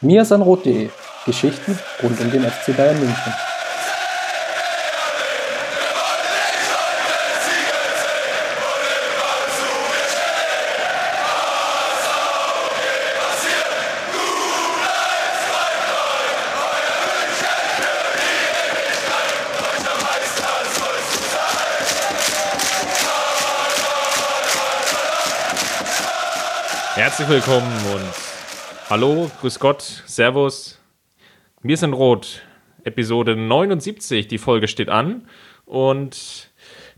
mirsanrot.de Geschichten rund um den FC Bayern München. Herzlich willkommen und hallo, grüß Gott, Servus. Wir sind Rot, Episode 79, die Folge steht an und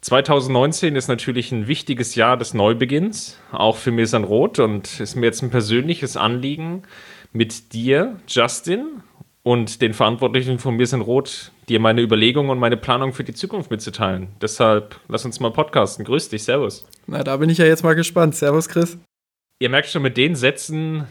2019 ist natürlich ein wichtiges Jahr des Neubeginns, auch für mir sind Rot und ist mir jetzt ein persönliches Anliegen, mit dir, Justin, und den Verantwortlichen von mir sind Rot, dir meine Überlegungen und meine Planung für die Zukunft mitzuteilen. Deshalb lass uns mal podcasten. Grüß dich, Servus. Na, da bin ich ja jetzt mal gespannt. Servus, Chris ihr merkt schon, mit den Sätzen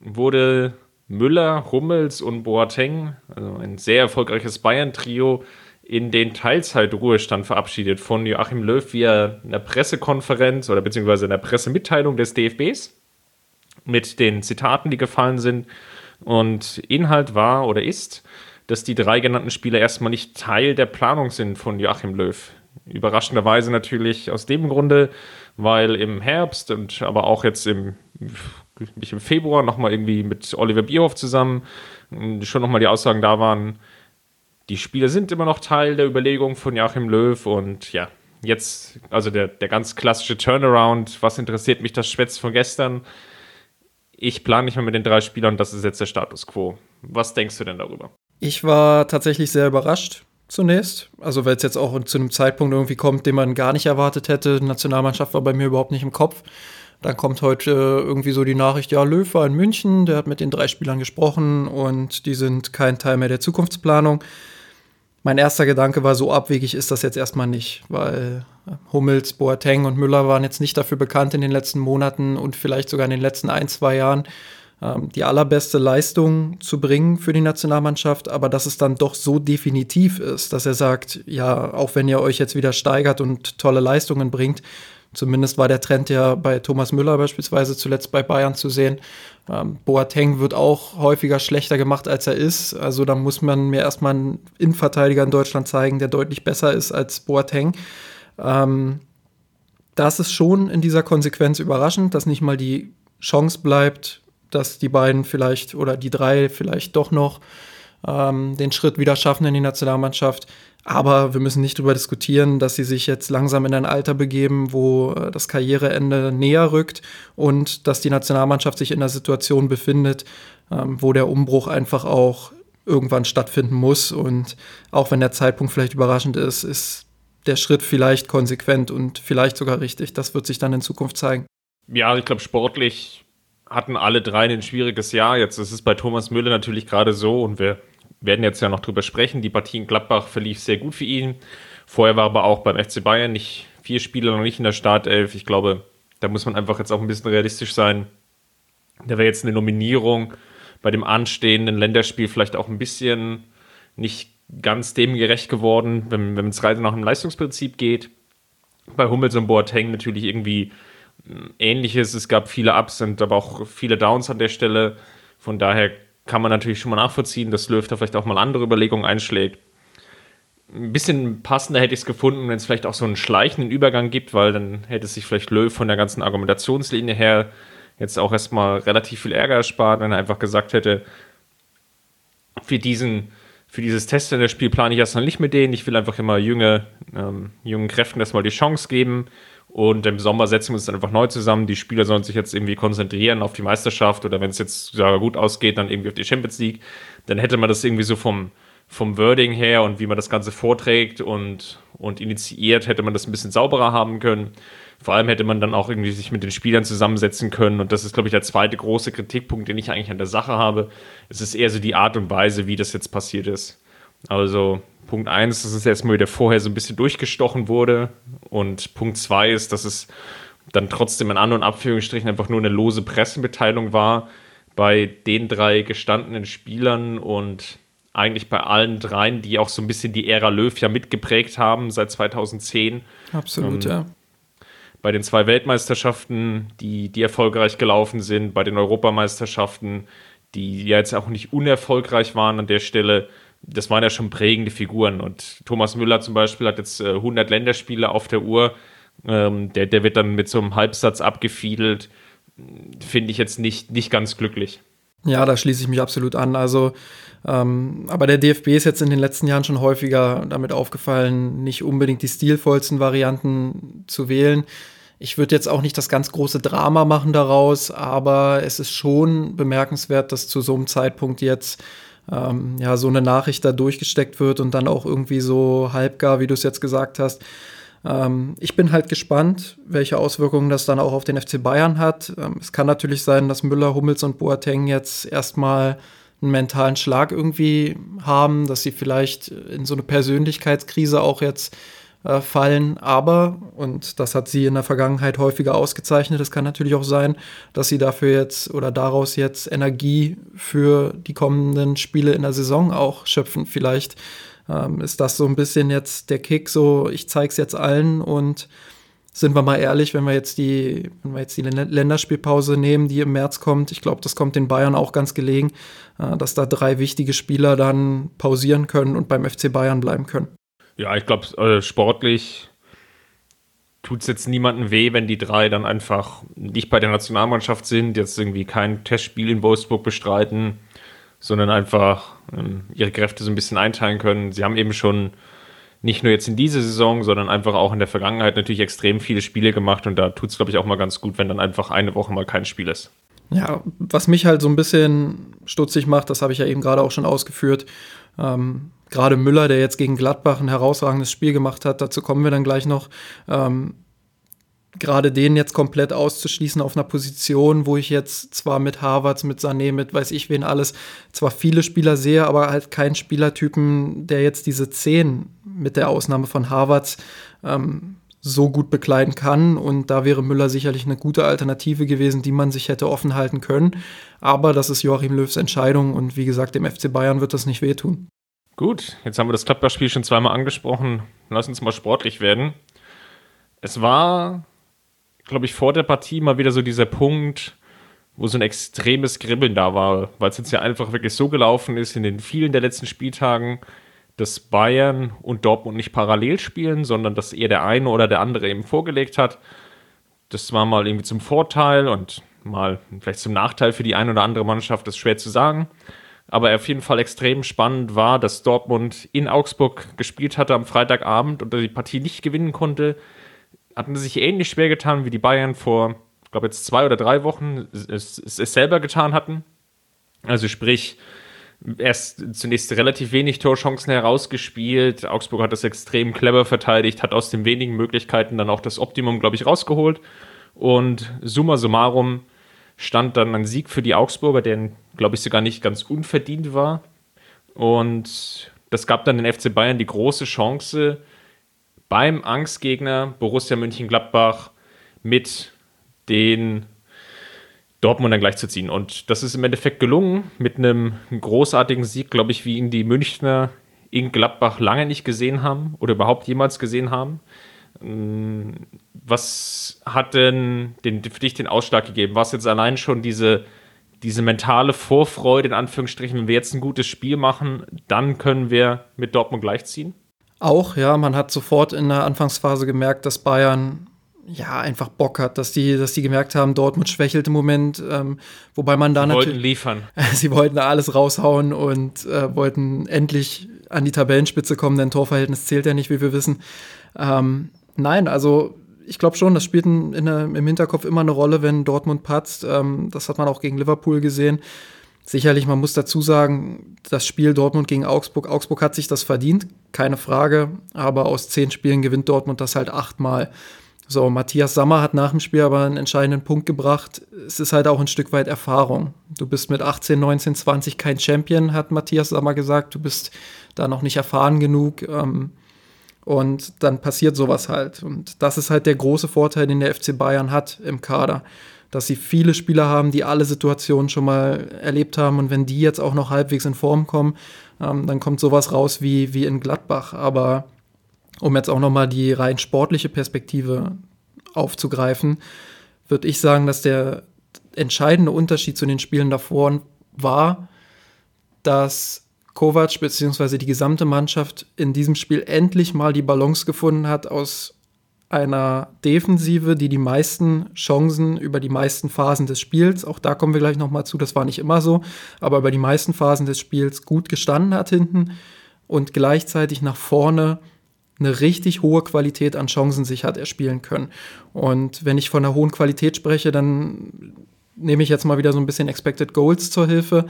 wurde Müller, Hummels und Boateng, also ein sehr erfolgreiches Bayern-Trio, in den Teilzeitruhestand verabschiedet von Joachim Löw via einer Pressekonferenz oder beziehungsweise einer Pressemitteilung des DFBs mit den Zitaten, die gefallen sind. Und Inhalt war oder ist, dass die drei genannten Spieler erstmal nicht Teil der Planung sind von Joachim Löw. Überraschenderweise natürlich aus dem Grunde, weil im Herbst und aber auch jetzt im, im Februar nochmal irgendwie mit Oliver Bierhoff zusammen schon nochmal die Aussagen da waren, die Spieler sind immer noch Teil der Überlegung von Joachim Löw und ja, jetzt, also der, der ganz klassische Turnaround, was interessiert mich das Schwätz von gestern? Ich plane nicht mehr mit den drei Spielern, das ist jetzt der Status quo. Was denkst du denn darüber? Ich war tatsächlich sehr überrascht zunächst. Also weil es jetzt auch zu einem Zeitpunkt irgendwie kommt, den man gar nicht erwartet hätte. Nationalmannschaft war bei mir überhaupt nicht im Kopf. Dann kommt heute irgendwie so die Nachricht, ja, Löw war in München, der hat mit den drei Spielern gesprochen und die sind kein Teil mehr der Zukunftsplanung. Mein erster Gedanke war, so abwegig ist das jetzt erstmal nicht, weil Hummels, Boateng und Müller waren jetzt nicht dafür bekannt in den letzten Monaten und vielleicht sogar in den letzten ein, zwei Jahren, die allerbeste Leistung zu bringen für die Nationalmannschaft, aber dass es dann doch so definitiv ist, dass er sagt, ja, auch wenn ihr euch jetzt wieder steigert und tolle Leistungen bringt, zumindest war der Trend ja bei Thomas Müller beispielsweise zuletzt bei Bayern zu sehen. Ähm, Boateng wird auch häufiger schlechter gemacht, als er ist. Also da muss man mir erstmal einen Innenverteidiger in Deutschland zeigen, der deutlich besser ist als Boateng. Ähm, das ist schon in dieser Konsequenz überraschend, dass nicht mal die Chance bleibt, dass die beiden vielleicht oder die drei vielleicht doch noch ähm, den Schritt wieder schaffen in die Nationalmannschaft. Aber wir müssen nicht darüber diskutieren, dass sie sich jetzt langsam in ein Alter begeben, wo äh, das Karriereende näher rückt und dass die Nationalmannschaft sich in einer Situation befindet, ähm, wo der Umbruch einfach auch irgendwann stattfinden muss. Und auch wenn der Zeitpunkt vielleicht überraschend ist, ist der Schritt vielleicht konsequent und vielleicht sogar richtig. Das wird sich dann in Zukunft zeigen. Ja, ich glaube, sportlich hatten alle drei ein schwieriges Jahr. Jetzt ist es bei Thomas Müller natürlich gerade so und wir werden jetzt ja noch drüber sprechen. Die Partie in Gladbach verlief sehr gut für ihn. Vorher war aber auch beim FC Bayern nicht vier Spiele noch nicht in der Startelf. Ich glaube, da muss man einfach jetzt auch ein bisschen realistisch sein. Da wäre jetzt eine Nominierung bei dem anstehenden Länderspiel vielleicht auch ein bisschen nicht ganz dem gerecht geworden, wenn, wenn es rein nach dem Leistungsprinzip geht. Bei Hummels und Boateng natürlich irgendwie Ähnliches. Es gab viele Ups und aber auch viele Downs an der Stelle. Von daher kann man natürlich schon mal nachvollziehen, dass Löw da vielleicht auch mal andere Überlegungen einschlägt. Ein bisschen passender hätte ich es gefunden, wenn es vielleicht auch so einen schleichenden Übergang gibt, weil dann hätte sich vielleicht Löw von der ganzen Argumentationslinie her jetzt auch erstmal relativ viel Ärger erspart, wenn er einfach gesagt hätte, für diesen, für dieses Test in der Spiel plane ich erstmal nicht mit denen. Ich will einfach immer junge, ähm, jungen Kräften erstmal die Chance geben. Und im Sommer setzen wir uns dann einfach neu zusammen. Die Spieler sollen sich jetzt irgendwie konzentrieren auf die Meisterschaft oder wenn es jetzt sogar gut ausgeht, dann irgendwie auf die Champions League. Dann hätte man das irgendwie so vom, vom Wording her und wie man das Ganze vorträgt und, und initiiert, hätte man das ein bisschen sauberer haben können. Vor allem hätte man dann auch irgendwie sich mit den Spielern zusammensetzen können. Und das ist, glaube ich, der zweite große Kritikpunkt, den ich eigentlich an der Sache habe. Es ist eher so die Art und Weise, wie das jetzt passiert ist. Also Punkt 1, dass es erstmal wieder vorher so ein bisschen durchgestochen wurde. Und Punkt 2 ist, dass es dann trotzdem in An- und Abführungsstrichen einfach nur eine lose Pressemitteilung war bei den drei gestandenen Spielern und eigentlich bei allen dreien, die auch so ein bisschen die Ära Löw ja mitgeprägt haben seit 2010. Absolut, ähm, ja. Bei den zwei Weltmeisterschaften, die, die erfolgreich gelaufen sind, bei den Europameisterschaften, die ja jetzt auch nicht unerfolgreich waren an der Stelle. Das waren ja schon prägende Figuren. Und Thomas Müller zum Beispiel hat jetzt 100 äh, Länderspiele auf der Uhr. Ähm, der, der wird dann mit so einem Halbsatz abgefiedelt. Finde ich jetzt nicht, nicht ganz glücklich. Ja, da schließe ich mich absolut an. Also, ähm, aber der DFB ist jetzt in den letzten Jahren schon häufiger damit aufgefallen, nicht unbedingt die stilvollsten Varianten zu wählen. Ich würde jetzt auch nicht das ganz große Drama machen daraus, aber es ist schon bemerkenswert, dass zu so einem Zeitpunkt jetzt ähm, ja so eine Nachricht da durchgesteckt wird und dann auch irgendwie so halbgar, wie du es jetzt gesagt hast. Ähm, ich bin halt gespannt, welche Auswirkungen das dann auch auf den FC Bayern hat. Ähm, es kann natürlich sein, dass Müller, Hummels und Boateng jetzt erstmal einen mentalen Schlag irgendwie haben, dass sie vielleicht in so eine Persönlichkeitskrise auch jetzt äh, fallen. Aber, und das hat sie in der Vergangenheit häufiger ausgezeichnet, es kann natürlich auch sein, dass sie dafür jetzt oder daraus jetzt Energie für die kommenden Spiele in der Saison auch schöpfen. Vielleicht ähm, ist das so ein bisschen jetzt der Kick, so ich zeig's jetzt allen und sind wir mal ehrlich, wenn wir jetzt die, wenn wir jetzt die Länderspielpause nehmen, die im März kommt, ich glaube, das kommt den Bayern auch ganz gelegen, äh, dass da drei wichtige Spieler dann pausieren können und beim FC Bayern bleiben können. Ja, ich glaube, äh, sportlich tut es jetzt niemandem weh, wenn die drei dann einfach nicht bei der Nationalmannschaft sind, jetzt irgendwie kein Testspiel in Wolfsburg bestreiten, sondern einfach ähm, ihre Kräfte so ein bisschen einteilen können. Sie haben eben schon nicht nur jetzt in dieser Saison, sondern einfach auch in der Vergangenheit natürlich extrem viele Spiele gemacht und da tut es, glaube ich, auch mal ganz gut, wenn dann einfach eine Woche mal kein Spiel ist. Ja, was mich halt so ein bisschen stutzig macht, das habe ich ja eben gerade auch schon ausgeführt. Ähm, gerade Müller, der jetzt gegen Gladbach ein herausragendes Spiel gemacht hat, dazu kommen wir dann gleich noch. Ähm, gerade den jetzt komplett auszuschließen auf einer Position, wo ich jetzt zwar mit Harvards, mit Sané, mit weiß ich wen alles, zwar viele Spieler sehe, aber halt keinen Spielertypen, der jetzt diese 10 mit der Ausnahme von Harvards ähm, so gut bekleiden kann. Und da wäre Müller sicherlich eine gute Alternative gewesen, die man sich hätte offen halten können. Aber das ist Joachim Löws Entscheidung und wie gesagt, dem FC Bayern wird das nicht wehtun. Gut, jetzt haben wir das Klappbachspiel schon zweimal angesprochen. Lass uns mal sportlich werden. Es war glaube ich, vor der Partie mal wieder so dieser Punkt, wo so ein extremes Kribbeln da war, weil es jetzt ja einfach wirklich so gelaufen ist in den vielen der letzten Spieltagen, dass Bayern und Dortmund nicht parallel spielen, sondern dass eher der eine oder der andere eben vorgelegt hat. Das war mal irgendwie zum Vorteil und mal vielleicht zum Nachteil für die eine oder andere Mannschaft, das ist schwer zu sagen. Aber auf jeden Fall extrem spannend war, dass Dortmund in Augsburg gespielt hatte am Freitagabend und die Partie nicht gewinnen konnte hatten sich ähnlich schwer getan wie die Bayern vor, ich glaube jetzt zwei oder drei Wochen es, es, es selber getan hatten. Also sprich, erst zunächst relativ wenig Torchancen herausgespielt. Augsburg hat das extrem clever verteidigt, hat aus den wenigen Möglichkeiten dann auch das Optimum, glaube ich, rausgeholt. Und summa summarum stand dann ein Sieg für die Augsburger, der, glaube ich, sogar nicht ganz unverdient war. Und das gab dann den FC Bayern die große Chance, beim Angstgegner Borussia Mönchengladbach mit den Dortmundern gleichzuziehen. Und das ist im Endeffekt gelungen mit einem großartigen Sieg, glaube ich, wie ihn die Münchner in Gladbach lange nicht gesehen haben oder überhaupt jemals gesehen haben. Mm, was hat denn den, für dich den Ausschlag gegeben? War es jetzt allein schon diese, diese mentale Vorfreude, in Anführungsstrichen, wenn wir jetzt ein gutes Spiel machen, dann können wir mit Dortmund gleichziehen? Auch, ja, man hat sofort in der Anfangsphase gemerkt, dass Bayern ja einfach Bock hat, dass die, dass die gemerkt haben, Dortmund schwächelt im Moment, ähm, wobei man da natürlich. Sie wollten liefern. sie wollten alles raushauen und äh, wollten endlich an die Tabellenspitze kommen, denn Torverhältnis zählt ja nicht, wie wir wissen. Ähm, nein, also ich glaube schon, das spielt in, in, im Hinterkopf immer eine Rolle, wenn Dortmund patzt. Ähm, das hat man auch gegen Liverpool gesehen. Sicherlich, man muss dazu sagen, das Spiel Dortmund gegen Augsburg, Augsburg hat sich das verdient, keine Frage, aber aus zehn Spielen gewinnt Dortmund das halt achtmal. So, Matthias Sammer hat nach dem Spiel aber einen entscheidenden Punkt gebracht. Es ist halt auch ein Stück weit Erfahrung. Du bist mit 18, 19, 20 kein Champion, hat Matthias Sammer gesagt. Du bist da noch nicht erfahren genug. Ähm, und dann passiert sowas halt. Und das ist halt der große Vorteil, den der FC Bayern hat im Kader dass sie viele Spieler haben, die alle Situationen schon mal erlebt haben. Und wenn die jetzt auch noch halbwegs in Form kommen, ähm, dann kommt sowas raus wie, wie in Gladbach. Aber um jetzt auch noch mal die rein sportliche Perspektive aufzugreifen, würde ich sagen, dass der entscheidende Unterschied zu den Spielen davor war, dass Kovac bzw. die gesamte Mannschaft in diesem Spiel endlich mal die Balance gefunden hat aus einer Defensive, die die meisten Chancen über die meisten Phasen des Spiels, auch da kommen wir gleich nochmal zu, das war nicht immer so, aber über die meisten Phasen des Spiels gut gestanden hat hinten und gleichzeitig nach vorne eine richtig hohe Qualität an Chancen sich hat erspielen können. Und wenn ich von einer hohen Qualität spreche, dann nehme ich jetzt mal wieder so ein bisschen Expected Goals zur Hilfe.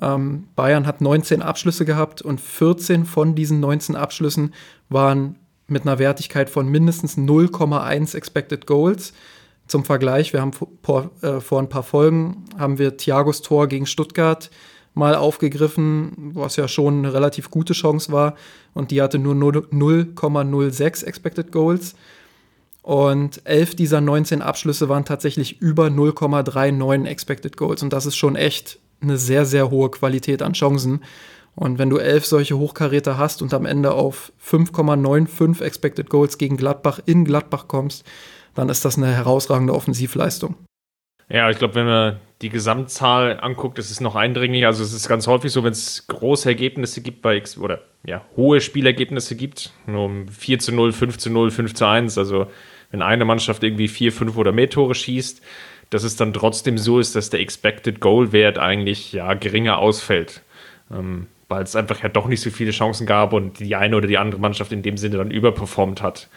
Ähm, Bayern hat 19 Abschlüsse gehabt und 14 von diesen 19 Abschlüssen waren mit einer Wertigkeit von mindestens 0,1 Expected Goals. Zum Vergleich, wir haben vor, äh, vor ein paar Folgen haben wir Thiagos Tor gegen Stuttgart mal aufgegriffen, was ja schon eine relativ gute Chance war. Und die hatte nur 0,06 Expected Goals. Und elf dieser 19 Abschlüsse waren tatsächlich über 0,39 Expected Goals. Und das ist schon echt eine sehr, sehr hohe Qualität an Chancen. Und wenn du elf solche Hochkaräter hast und am Ende auf 5,95 Expected Goals gegen Gladbach in Gladbach kommst, dann ist das eine herausragende Offensivleistung. Ja, ich glaube, wenn man die Gesamtzahl anguckt, ist es noch eindringlicher. Also es ist ganz häufig so, wenn es große Ergebnisse gibt bei X oder ja, hohe Spielergebnisse gibt, nur um 4 zu 0, 5 zu 0, 5 zu 1, also wenn eine Mannschaft irgendwie 4, 5 oder mehr Tore schießt, dass es dann trotzdem so ist, dass der Expected Goal Wert eigentlich ja geringer ausfällt. Ähm, weil es einfach ja doch nicht so viele Chancen gab und die eine oder die andere Mannschaft in dem Sinne dann überperformt hat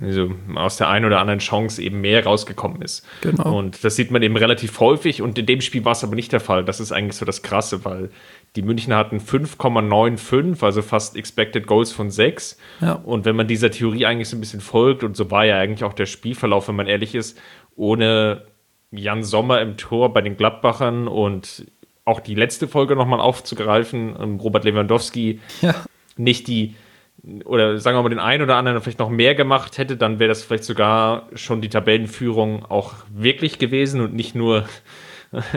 also aus der einen oder anderen Chance eben mehr rausgekommen ist. Genau. Und das sieht man eben relativ häufig und in dem Spiel war es aber nicht der Fall. Das ist eigentlich so das Krasse, weil die Münchner hatten 5,95, also fast Expected Goals von 6. Ja. Und wenn man dieser Theorie eigentlich so ein bisschen folgt, und so war ja eigentlich auch der Spielverlauf, wenn man ehrlich ist, ohne Jan Sommer im Tor bei den Gladbachern und auch die letzte Folge nochmal aufzugreifen, ähm, Robert Lewandowski, ja. nicht die oder sagen wir mal den einen oder anderen vielleicht noch mehr gemacht hätte, dann wäre das vielleicht sogar schon die Tabellenführung auch wirklich gewesen und nicht nur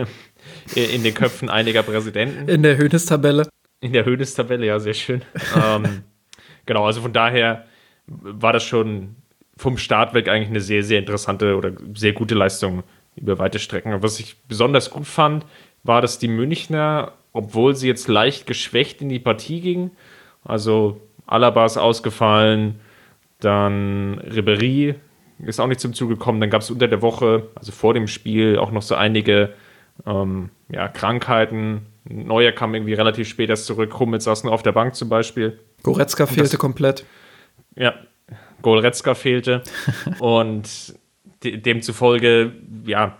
in den Köpfen einiger Präsidenten. In der Höhnestabelle. In der Höhnestabelle, ja, sehr schön. ähm, genau, also von daher war das schon vom Start weg eigentlich eine sehr, sehr interessante oder sehr gute Leistung über weite Strecken. Was ich besonders gut fand, war, dass die Münchner, obwohl sie jetzt leicht geschwächt in die Partie gingen, also Alaba ist ausgefallen, dann Ribery ist auch nicht zum Zuge gekommen. Dann gab es unter der Woche, also vor dem Spiel, auch noch so einige ähm, ja, Krankheiten. Neuer kam irgendwie relativ spät erst zurück. Hummels saß nur auf der Bank zum Beispiel. Goretzka fehlte das, komplett. Ja, Goretzka fehlte. und de demzufolge, ja,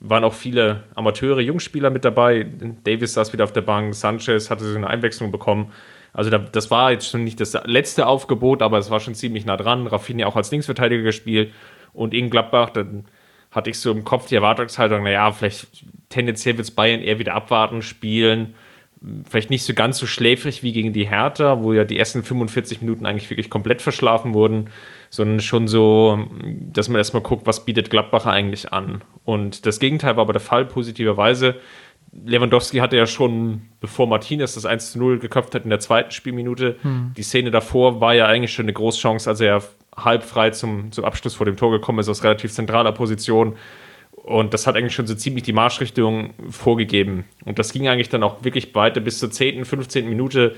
waren auch viele Amateure, Jungspieler mit dabei. Davis saß wieder auf der Bank, Sanchez hatte so eine Einwechslung bekommen. Also da, das war jetzt schon nicht das letzte Aufgebot, aber es war schon ziemlich nah dran. Rafinha auch als Linksverteidiger gespielt und in Gladbach, dann hatte ich so im Kopf die Erwartungshaltung, naja, vielleicht tendenziell wird es Bayern eher wieder abwarten, spielen. Vielleicht nicht so ganz so schläfrig wie gegen die Hertha, wo ja die ersten 45 Minuten eigentlich wirklich komplett verschlafen wurden, sondern schon so, dass man erstmal guckt, was bietet Gladbacher eigentlich an. Und das Gegenteil war aber der Fall, positiverweise. Lewandowski hatte ja schon, bevor Martinez das 1 zu 0 geköpft hat in der zweiten Spielminute, hm. die Szene davor war ja eigentlich schon eine Großchance, als er halb frei zum, zum Abschluss vor dem Tor gekommen ist, aus relativ zentraler Position. Und das hat eigentlich schon so ziemlich die Marschrichtung vorgegeben. Und das ging eigentlich dann auch wirklich weiter bis zur 10., 15. Minute,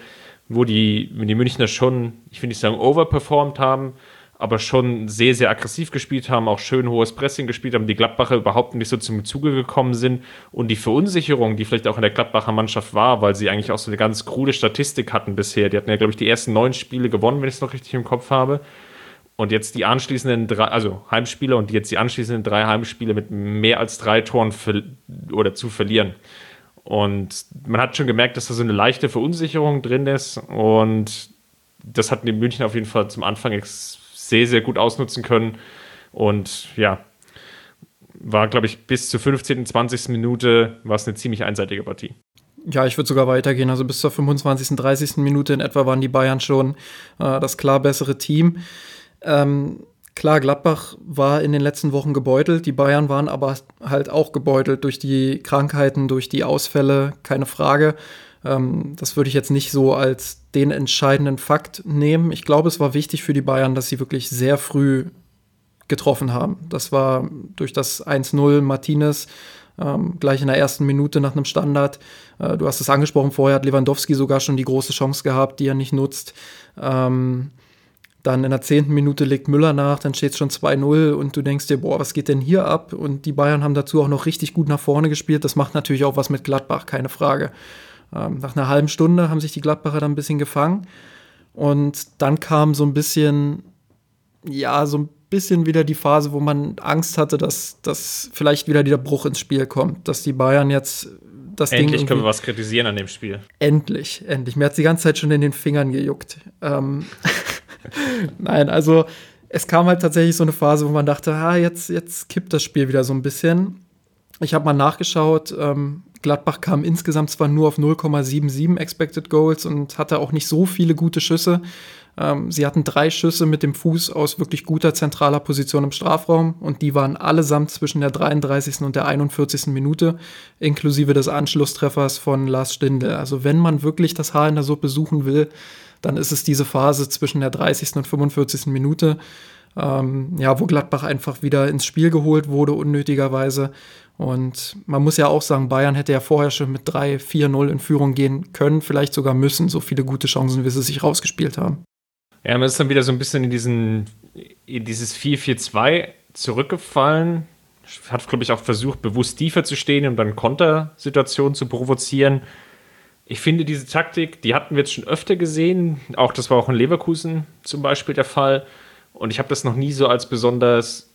wo die, die Münchner schon, ich will nicht sagen, overperformed haben, aber schon sehr, sehr aggressiv gespielt haben, auch schön hohes Pressing gespielt haben, die Gladbacher überhaupt nicht so zum Zuge gekommen sind und die Verunsicherung, die vielleicht auch in der Gladbacher Mannschaft war, weil sie eigentlich auch so eine ganz krude Statistik hatten bisher. Die hatten ja, glaube ich, die ersten neun Spiele gewonnen, wenn ich es noch richtig im Kopf habe. Und jetzt die anschließenden drei, also Heimspiele und jetzt die anschließenden drei Heimspiele mit mehr als drei Toren oder zu verlieren. Und man hat schon gemerkt, dass da so eine leichte Verunsicherung drin ist. Und das hatten die München auf jeden Fall zum Anfang sehr, sehr gut ausnutzen können. Und ja, war, glaube ich, bis zur 15., 20. Minute war es eine ziemlich einseitige Partie. Ja, ich würde sogar weitergehen. Also bis zur 25., 30. Minute in etwa waren die Bayern schon äh, das klar bessere Team. Ähm, klar, Gladbach war in den letzten Wochen gebeutelt. Die Bayern waren aber halt auch gebeutelt durch die Krankheiten, durch die Ausfälle, keine Frage. Ähm, das würde ich jetzt nicht so als den entscheidenden Fakt nehmen. Ich glaube, es war wichtig für die Bayern, dass sie wirklich sehr früh getroffen haben. Das war durch das 1-0 Martinez ähm, gleich in der ersten Minute nach einem Standard. Äh, du hast es angesprochen, vorher hat Lewandowski sogar schon die große Chance gehabt, die er nicht nutzt. Ähm, dann in der zehnten Minute legt Müller nach, dann steht es schon 2-0 und du denkst dir, boah, was geht denn hier ab? Und die Bayern haben dazu auch noch richtig gut nach vorne gespielt. Das macht natürlich auch was mit Gladbach, keine Frage. Ähm, nach einer halben Stunde haben sich die Gladbacher dann ein bisschen gefangen. Und dann kam so ein bisschen, ja, so ein bisschen wieder die Phase, wo man Angst hatte, dass, dass vielleicht wieder der Bruch ins Spiel kommt, dass die Bayern jetzt das endlich Ding. Endlich können wir was kritisieren an dem Spiel. Endlich, endlich. Mir hat die ganze Zeit schon in den Fingern gejuckt. Ähm Nein, also es kam halt tatsächlich so eine Phase, wo man dachte, ah, jetzt, jetzt kippt das Spiel wieder so ein bisschen. Ich habe mal nachgeschaut, ähm, Gladbach kam insgesamt zwar nur auf 0,77 Expected Goals und hatte auch nicht so viele gute Schüsse. Ähm, sie hatten drei Schüsse mit dem Fuß aus wirklich guter zentraler Position im Strafraum und die waren allesamt zwischen der 33. und der 41. Minute, inklusive des Anschlusstreffers von Lars Stindl. Also wenn man wirklich das Haar in der Suppe suchen will, dann ist es diese Phase zwischen der 30. und 45. Minute, ähm, ja, wo Gladbach einfach wieder ins Spiel geholt wurde, unnötigerweise. Und man muss ja auch sagen, Bayern hätte ja vorher schon mit 3-4-0 in Führung gehen können, vielleicht sogar müssen, so viele gute Chancen, wie sie sich rausgespielt haben. Ja, man ist dann wieder so ein bisschen in, diesen, in dieses 4-4-2 zurückgefallen. Hat, glaube ich, auch versucht, bewusst tiefer zu stehen, um dann Kontersituationen zu provozieren. Ich finde diese Taktik, die hatten wir jetzt schon öfter gesehen. Auch das war auch in Leverkusen zum Beispiel der Fall. Und ich habe das noch nie so als besonders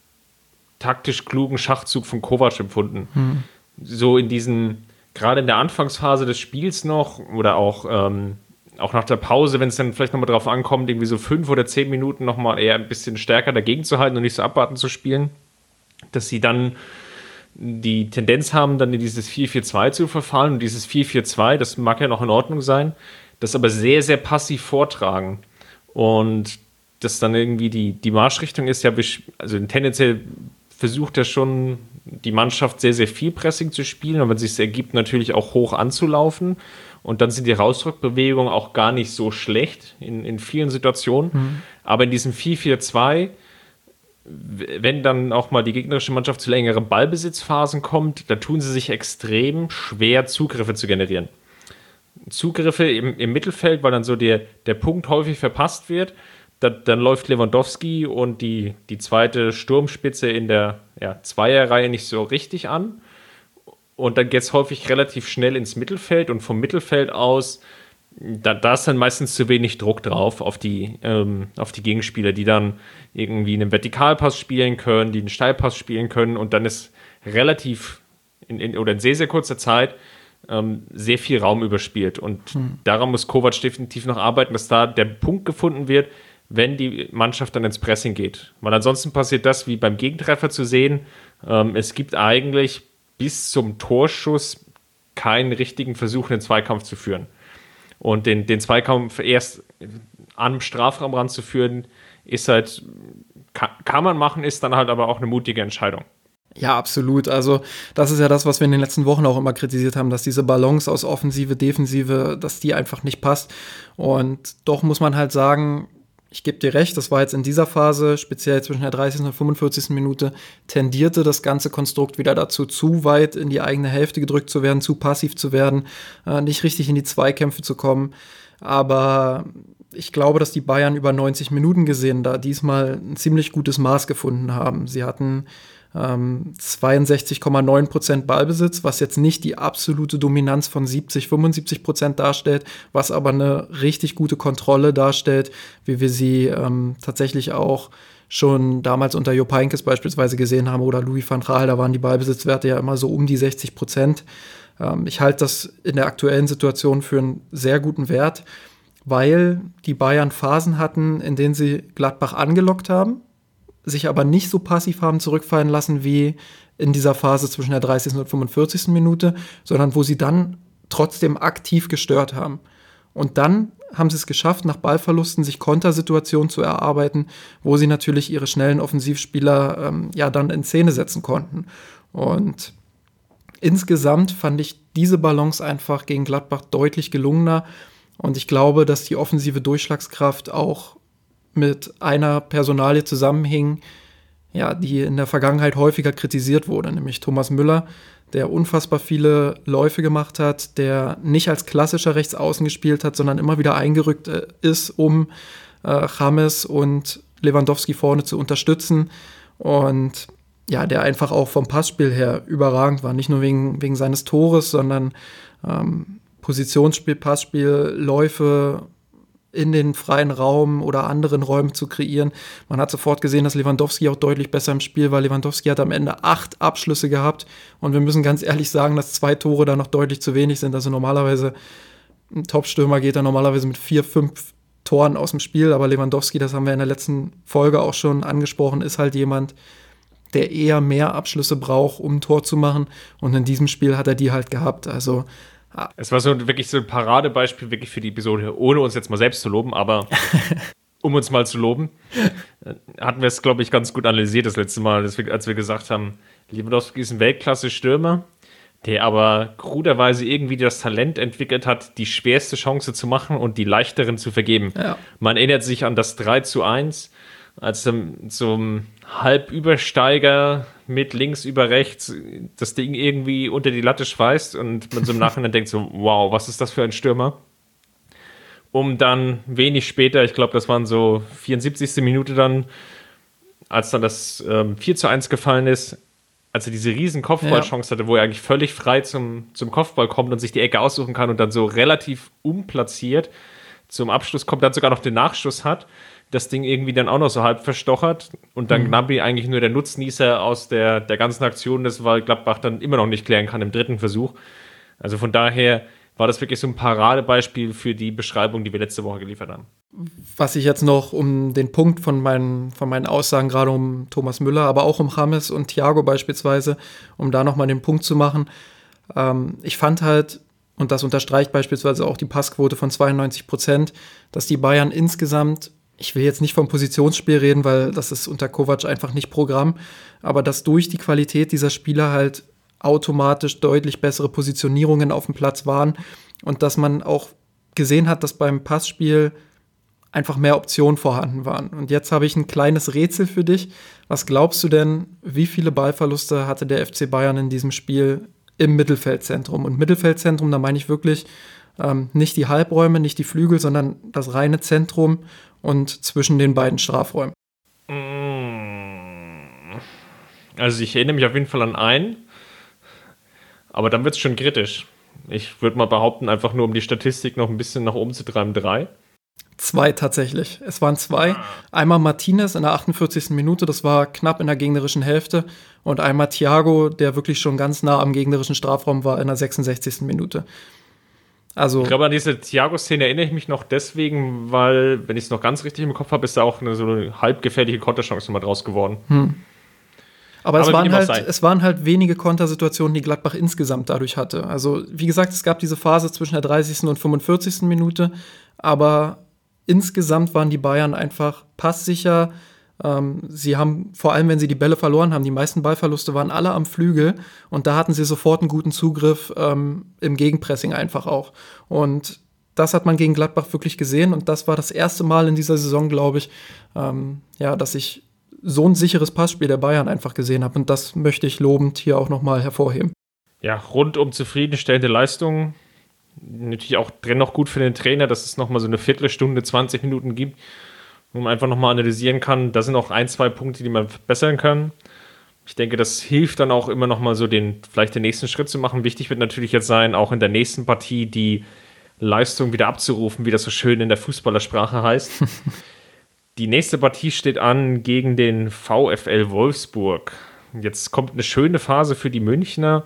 taktisch klugen Schachzug von Kovac empfunden. Hm. So in diesen, gerade in der Anfangsphase des Spiels noch oder auch, ähm, auch nach der Pause, wenn es dann vielleicht nochmal drauf ankommt, irgendwie so fünf oder zehn Minuten nochmal eher ein bisschen stärker dagegen zu halten und nicht so abwarten zu spielen, dass sie dann die Tendenz haben, dann in dieses 4-4-2 zu verfallen. Und dieses 4-4-2, das mag ja noch in Ordnung sein, das aber sehr, sehr passiv vortragen. Und das dann irgendwie die, die Marschrichtung ist ja, also tendenziell versucht er schon die Mannschaft sehr, sehr viel Pressing zu spielen, und wenn es sich ergibt, natürlich auch hoch anzulaufen. Und dann sind die Rausdruckbewegungen auch gar nicht so schlecht in, in vielen Situationen. Mhm. Aber in diesem 4-4-2 wenn dann auch mal die gegnerische Mannschaft zu längeren Ballbesitzphasen kommt, da tun sie sich extrem schwer, Zugriffe zu generieren. Zugriffe im, im Mittelfeld, weil dann so der, der Punkt häufig verpasst wird. Da, dann läuft Lewandowski und die, die zweite Sturmspitze in der ja, Zweierreihe nicht so richtig an. Und dann geht es häufig relativ schnell ins Mittelfeld und vom Mittelfeld aus da, da ist dann meistens zu wenig Druck drauf auf die, ähm, auf die Gegenspieler, die dann irgendwie einen Vertikalpass spielen können, die einen Steilpass spielen können und dann ist relativ in, in, oder in sehr, sehr kurzer Zeit ähm, sehr viel Raum überspielt. Und hm. daran muss Kovac definitiv noch arbeiten, dass da der Punkt gefunden wird, wenn die Mannschaft dann ins Pressing geht. Weil ansonsten passiert das, wie beim Gegentreffer zu sehen, ähm, es gibt eigentlich bis zum Torschuss keinen richtigen Versuch, einen Zweikampf zu führen. Und den, den Zweikampf erst am Strafraum ranzuführen, ist halt, kann, kann man machen, ist dann halt aber auch eine mutige Entscheidung. Ja, absolut. Also, das ist ja das, was wir in den letzten Wochen auch immer kritisiert haben, dass diese Balance aus Offensive, Defensive, dass die einfach nicht passt. Und doch muss man halt sagen, ich gebe dir recht, das war jetzt in dieser Phase, speziell zwischen der 30. und 45. Minute, tendierte das ganze Konstrukt wieder dazu, zu weit in die eigene Hälfte gedrückt zu werden, zu passiv zu werden, äh, nicht richtig in die Zweikämpfe zu kommen. Aber ich glaube, dass die Bayern über 90 Minuten gesehen da diesmal ein ziemlich gutes Maß gefunden haben. Sie hatten ähm, 62,9 Prozent Ballbesitz, was jetzt nicht die absolute Dominanz von 70, 75 Prozent darstellt, was aber eine richtig gute Kontrolle darstellt, wie wir sie ähm, tatsächlich auch schon damals unter Jupp Heynckes beispielsweise gesehen haben oder Louis van Gaal, da waren die Ballbesitzwerte ja immer so um die 60 Prozent. Ähm, ich halte das in der aktuellen Situation für einen sehr guten Wert, weil die Bayern Phasen hatten, in denen sie Gladbach angelockt haben, sich aber nicht so passiv haben zurückfallen lassen wie in dieser Phase zwischen der 30. und 45. Minute, sondern wo sie dann trotzdem aktiv gestört haben. Und dann haben sie es geschafft, nach Ballverlusten sich Kontersituationen zu erarbeiten, wo sie natürlich ihre schnellen Offensivspieler ähm, ja dann in Szene setzen konnten. Und insgesamt fand ich diese Balance einfach gegen Gladbach deutlich gelungener. Und ich glaube, dass die offensive Durchschlagskraft auch mit einer Personalie zusammenhing, ja, die in der Vergangenheit häufiger kritisiert wurde, nämlich Thomas Müller, der unfassbar viele Läufe gemacht hat, der nicht als klassischer Rechtsaußen gespielt hat, sondern immer wieder eingerückt äh, ist, um äh, James und Lewandowski vorne zu unterstützen. Und ja, der einfach auch vom Passspiel her überragend war. Nicht nur wegen, wegen seines Tores, sondern ähm, Positionsspiel, Passspiel, Läufe in den freien Raum oder anderen Räumen zu kreieren. Man hat sofort gesehen, dass Lewandowski auch deutlich besser im Spiel war. Lewandowski hat am Ende acht Abschlüsse gehabt und wir müssen ganz ehrlich sagen, dass zwei Tore da noch deutlich zu wenig sind. Also normalerweise ein Topstürmer geht da normalerweise mit vier, fünf Toren aus dem Spiel, aber Lewandowski, das haben wir in der letzten Folge auch schon angesprochen, ist halt jemand, der eher mehr Abschlüsse braucht, um ein Tor zu machen. Und in diesem Spiel hat er die halt gehabt. Also es war so wirklich so ein Paradebeispiel wirklich für die Episode, ohne uns jetzt mal selbst zu loben, aber um uns mal zu loben, äh, hatten wir es, glaube ich, ganz gut analysiert das letzte Mal, als wir gesagt haben, Lewandowski ist ein Weltklasse-Stürmer, der aber kruderweise irgendwie das Talent entwickelt hat, die schwerste Chance zu machen und die leichteren zu vergeben. Ja. Man erinnert sich an das 3 zu 1, als zum, zum Halbübersteiger mit links über rechts das Ding irgendwie unter die Latte schweißt und man so im Nachhinein denkt so, wow, was ist das für ein Stürmer? Um dann wenig später, ich glaube, das waren so 74. Minute dann, als dann das ähm, 4 zu 1 gefallen ist, als er diese riesen Kopfballchance hatte, wo er eigentlich völlig frei zum, zum Kopfball kommt und sich die Ecke aussuchen kann und dann so relativ unplatziert zum Abschluss kommt, dann sogar noch den Nachschuss hat das Ding irgendwie dann auch noch so halb verstochert und dann mhm. Gnabry eigentlich nur der Nutznießer aus der, der ganzen Aktion ist, weil Gladbach dann immer noch nicht klären kann im dritten Versuch. Also von daher war das wirklich so ein Paradebeispiel für die Beschreibung, die wir letzte Woche geliefert haben. Was ich jetzt noch um den Punkt von meinen, von meinen Aussagen, gerade um Thomas Müller, aber auch um James und Thiago beispielsweise, um da nochmal den Punkt zu machen. Ähm, ich fand halt, und das unterstreicht beispielsweise auch die Passquote von 92 Prozent, dass die Bayern insgesamt ich will jetzt nicht vom Positionsspiel reden, weil das ist unter Kovac einfach nicht Programm, aber dass durch die Qualität dieser Spieler halt automatisch deutlich bessere Positionierungen auf dem Platz waren und dass man auch gesehen hat, dass beim Passspiel einfach mehr Optionen vorhanden waren. Und jetzt habe ich ein kleines Rätsel für dich. Was glaubst du denn, wie viele Ballverluste hatte der FC Bayern in diesem Spiel im Mittelfeldzentrum? Und Mittelfeldzentrum, da meine ich wirklich ähm, nicht die Halbräume, nicht die Flügel, sondern das reine Zentrum und zwischen den beiden Strafräumen. Mm. Also ich erinnere mich auf jeden Fall an einen, aber dann wird es schon kritisch. Ich würde mal behaupten, einfach nur um die Statistik noch ein bisschen nach oben zu treiben, drei. Zwei tatsächlich. Es waren zwei. Einmal Martinez in der 48. Minute, das war knapp in der gegnerischen Hälfte. Und einmal Thiago, der wirklich schon ganz nah am gegnerischen Strafraum war in der 66. Minute. Also, ich glaube, an diese Thiago-Szene erinnere ich mich noch deswegen, weil, wenn ich es noch ganz richtig im Kopf habe, ist da auch eine so eine halbgefährliche Konterchance nochmal draus geworden. Hm. Aber, Aber es, waren halt, es waren halt wenige Kontersituationen, die Gladbach insgesamt dadurch hatte. Also, wie gesagt, es gab diese Phase zwischen der 30. und 45. Minute, aber insgesamt waren die Bayern einfach passsicher, ähm, sie haben, vor allem wenn sie die Bälle verloren haben, die meisten Ballverluste waren alle am Flügel und da hatten sie sofort einen guten Zugriff ähm, im Gegenpressing einfach auch. Und das hat man gegen Gladbach wirklich gesehen und das war das erste Mal in dieser Saison, glaube ich, ähm, ja, dass ich so ein sicheres Passspiel der Bayern einfach gesehen habe und das möchte ich lobend hier auch nochmal hervorheben. Ja, rundum zufriedenstellende Leistung. Natürlich auch dennoch gut für den Trainer, dass es nochmal so eine Viertelstunde, 20 Minuten gibt, wo man einfach nochmal analysieren kann. Da sind auch ein, zwei Punkte, die man verbessern kann. Ich denke, das hilft dann auch immer nochmal so den, vielleicht den nächsten Schritt zu machen. Wichtig wird natürlich jetzt sein, auch in der nächsten Partie die Leistung wieder abzurufen, wie das so schön in der Fußballersprache heißt. die nächste Partie steht an gegen den VfL Wolfsburg. Jetzt kommt eine schöne Phase für die Münchner,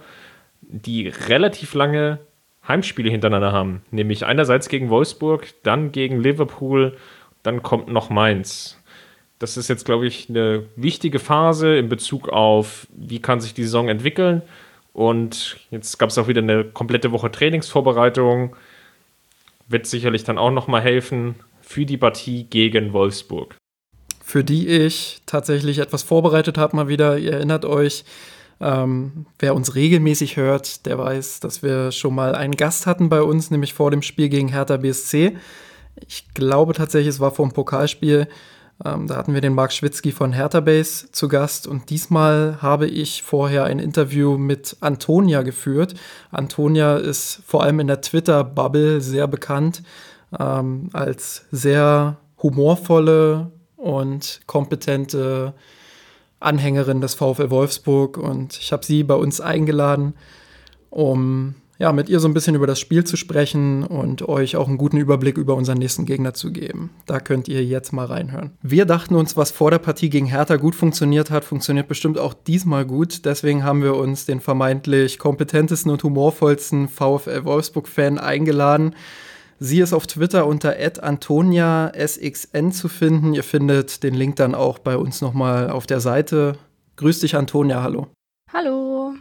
die relativ lange Heimspiele hintereinander haben. Nämlich einerseits gegen Wolfsburg, dann gegen Liverpool dann kommt noch Mainz. Das ist jetzt, glaube ich, eine wichtige Phase in Bezug auf, wie kann sich die Saison entwickeln. Und jetzt gab es auch wieder eine komplette Woche Trainingsvorbereitung. Wird sicherlich dann auch nochmal helfen für die Partie gegen Wolfsburg. Für die ich tatsächlich etwas vorbereitet habe, mal wieder. Ihr erinnert euch, ähm, wer uns regelmäßig hört, der weiß, dass wir schon mal einen Gast hatten bei uns, nämlich vor dem Spiel gegen Hertha BSC. Ich glaube tatsächlich, es war vor dem Pokalspiel. Ähm, da hatten wir den Marc Schwitzky von Hertha Base zu Gast und diesmal habe ich vorher ein Interview mit Antonia geführt. Antonia ist vor allem in der Twitter-Bubble sehr bekannt ähm, als sehr humorvolle und kompetente Anhängerin des VfL Wolfsburg und ich habe sie bei uns eingeladen, um ja, mit ihr so ein bisschen über das Spiel zu sprechen und euch auch einen guten Überblick über unseren nächsten Gegner zu geben. Da könnt ihr jetzt mal reinhören. Wir dachten uns, was vor der Partie gegen Hertha gut funktioniert hat, funktioniert bestimmt auch diesmal gut. Deswegen haben wir uns den vermeintlich kompetentesten und humorvollsten VfL Wolfsburg-Fan eingeladen. Sie ist auf Twitter unter @antonia_sxn zu finden. Ihr findet den Link dann auch bei uns nochmal auf der Seite. Grüß dich, Antonia, hallo. Hallo.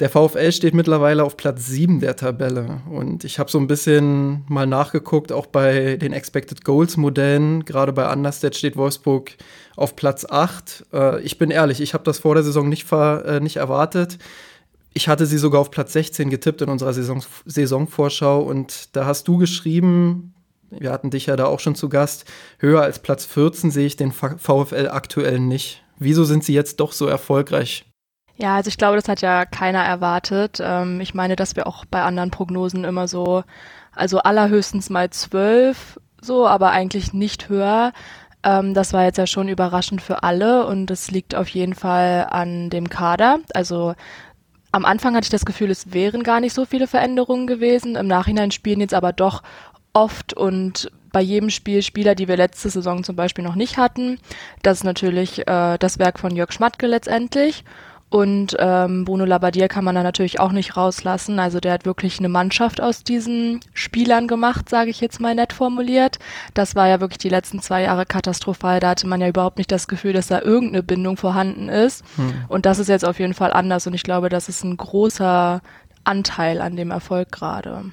Der VfL steht mittlerweile auf Platz 7 der Tabelle. Und ich habe so ein bisschen mal nachgeguckt, auch bei den Expected Goals Modellen. Gerade bei Understat steht Wolfsburg auf Platz 8. Äh, ich bin ehrlich, ich habe das vor der Saison nicht, äh, nicht erwartet. Ich hatte sie sogar auf Platz 16 getippt in unserer Saison Saisonvorschau. Und da hast du geschrieben, wir hatten dich ja da auch schon zu Gast, höher als Platz 14 sehe ich den VfL aktuell nicht. Wieso sind sie jetzt doch so erfolgreich? Ja, also ich glaube, das hat ja keiner erwartet. Ähm, ich meine, dass wir auch bei anderen Prognosen immer so, also allerhöchstens mal zwölf, so, aber eigentlich nicht höher. Ähm, das war jetzt ja schon überraschend für alle und es liegt auf jeden Fall an dem Kader. Also am Anfang hatte ich das Gefühl, es wären gar nicht so viele Veränderungen gewesen. Im Nachhinein spielen jetzt aber doch oft und bei jedem Spiel Spieler, die wir letzte Saison zum Beispiel noch nicht hatten. Das ist natürlich äh, das Werk von Jörg Schmatke letztendlich. Und ähm, Bruno Labbadia kann man da natürlich auch nicht rauslassen. Also der hat wirklich eine Mannschaft aus diesen Spielern gemacht, sage ich jetzt mal nett formuliert. Das war ja wirklich die letzten zwei Jahre katastrophal. Da hatte man ja überhaupt nicht das Gefühl, dass da irgendeine Bindung vorhanden ist. Hm. Und das ist jetzt auf jeden Fall anders. Und ich glaube, das ist ein großer Anteil an dem Erfolg gerade.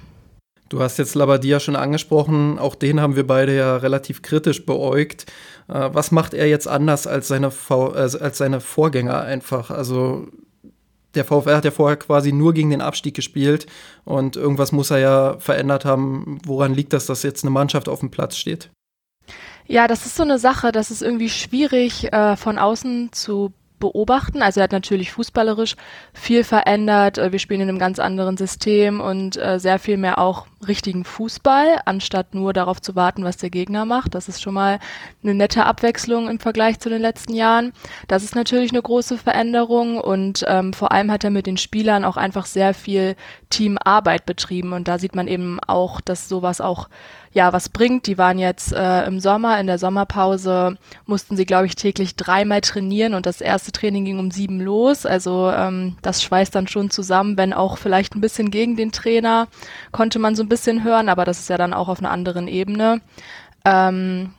Du hast jetzt Labadia schon angesprochen, auch den haben wir beide ja relativ kritisch beäugt. Äh, was macht er jetzt anders als seine, v als seine Vorgänger einfach? Also der VfR hat ja vorher quasi nur gegen den Abstieg gespielt und irgendwas muss er ja verändert haben. Woran liegt das, dass jetzt eine Mannschaft auf dem Platz steht? Ja, das ist so eine Sache, das ist irgendwie schwierig äh, von außen zu beobachten. Also er hat natürlich fußballerisch viel verändert. Äh, wir spielen in einem ganz anderen System und äh, sehr viel mehr auch richtigen Fußball, anstatt nur darauf zu warten, was der Gegner macht. Das ist schon mal eine nette Abwechslung im Vergleich zu den letzten Jahren. Das ist natürlich eine große Veränderung und ähm, vor allem hat er mit den Spielern auch einfach sehr viel Teamarbeit betrieben und da sieht man eben auch, dass sowas auch ja, was bringt. Die waren jetzt äh, im Sommer, in der Sommerpause mussten sie, glaube ich, täglich dreimal trainieren und das erste Training ging um sieben los. Also ähm, das schweißt dann schon zusammen, wenn auch vielleicht ein bisschen gegen den Trainer, konnte man so ein bisschen hören, aber das ist ja dann auch auf einer anderen Ebene. Ähm,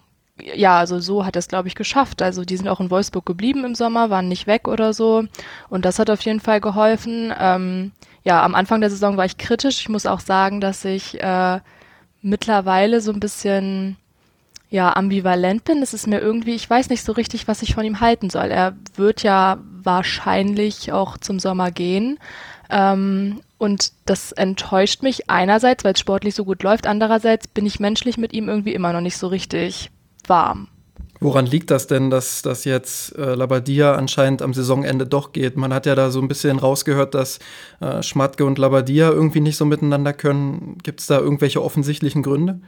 ja, also so hat er es, glaube ich, geschafft. Also die sind auch in Wolfsburg geblieben im Sommer, waren nicht weg oder so. Und das hat auf jeden Fall geholfen. Ähm, ja, am Anfang der Saison war ich kritisch. Ich muss auch sagen, dass ich äh, mittlerweile so ein bisschen ja ambivalent bin. Es ist mir irgendwie, ich weiß nicht so richtig, was ich von ihm halten soll. Er wird ja wahrscheinlich auch zum Sommer gehen. Ähm, und das enttäuscht mich einerseits, weil es sportlich so gut läuft. Andererseits bin ich menschlich mit ihm irgendwie immer noch nicht so richtig warm. Woran liegt das denn, dass das jetzt äh, Labadia anscheinend am Saisonende doch geht? Man hat ja da so ein bisschen rausgehört, dass äh, Schmatke und Labadia irgendwie nicht so miteinander können. Gibt es da irgendwelche offensichtlichen Gründe?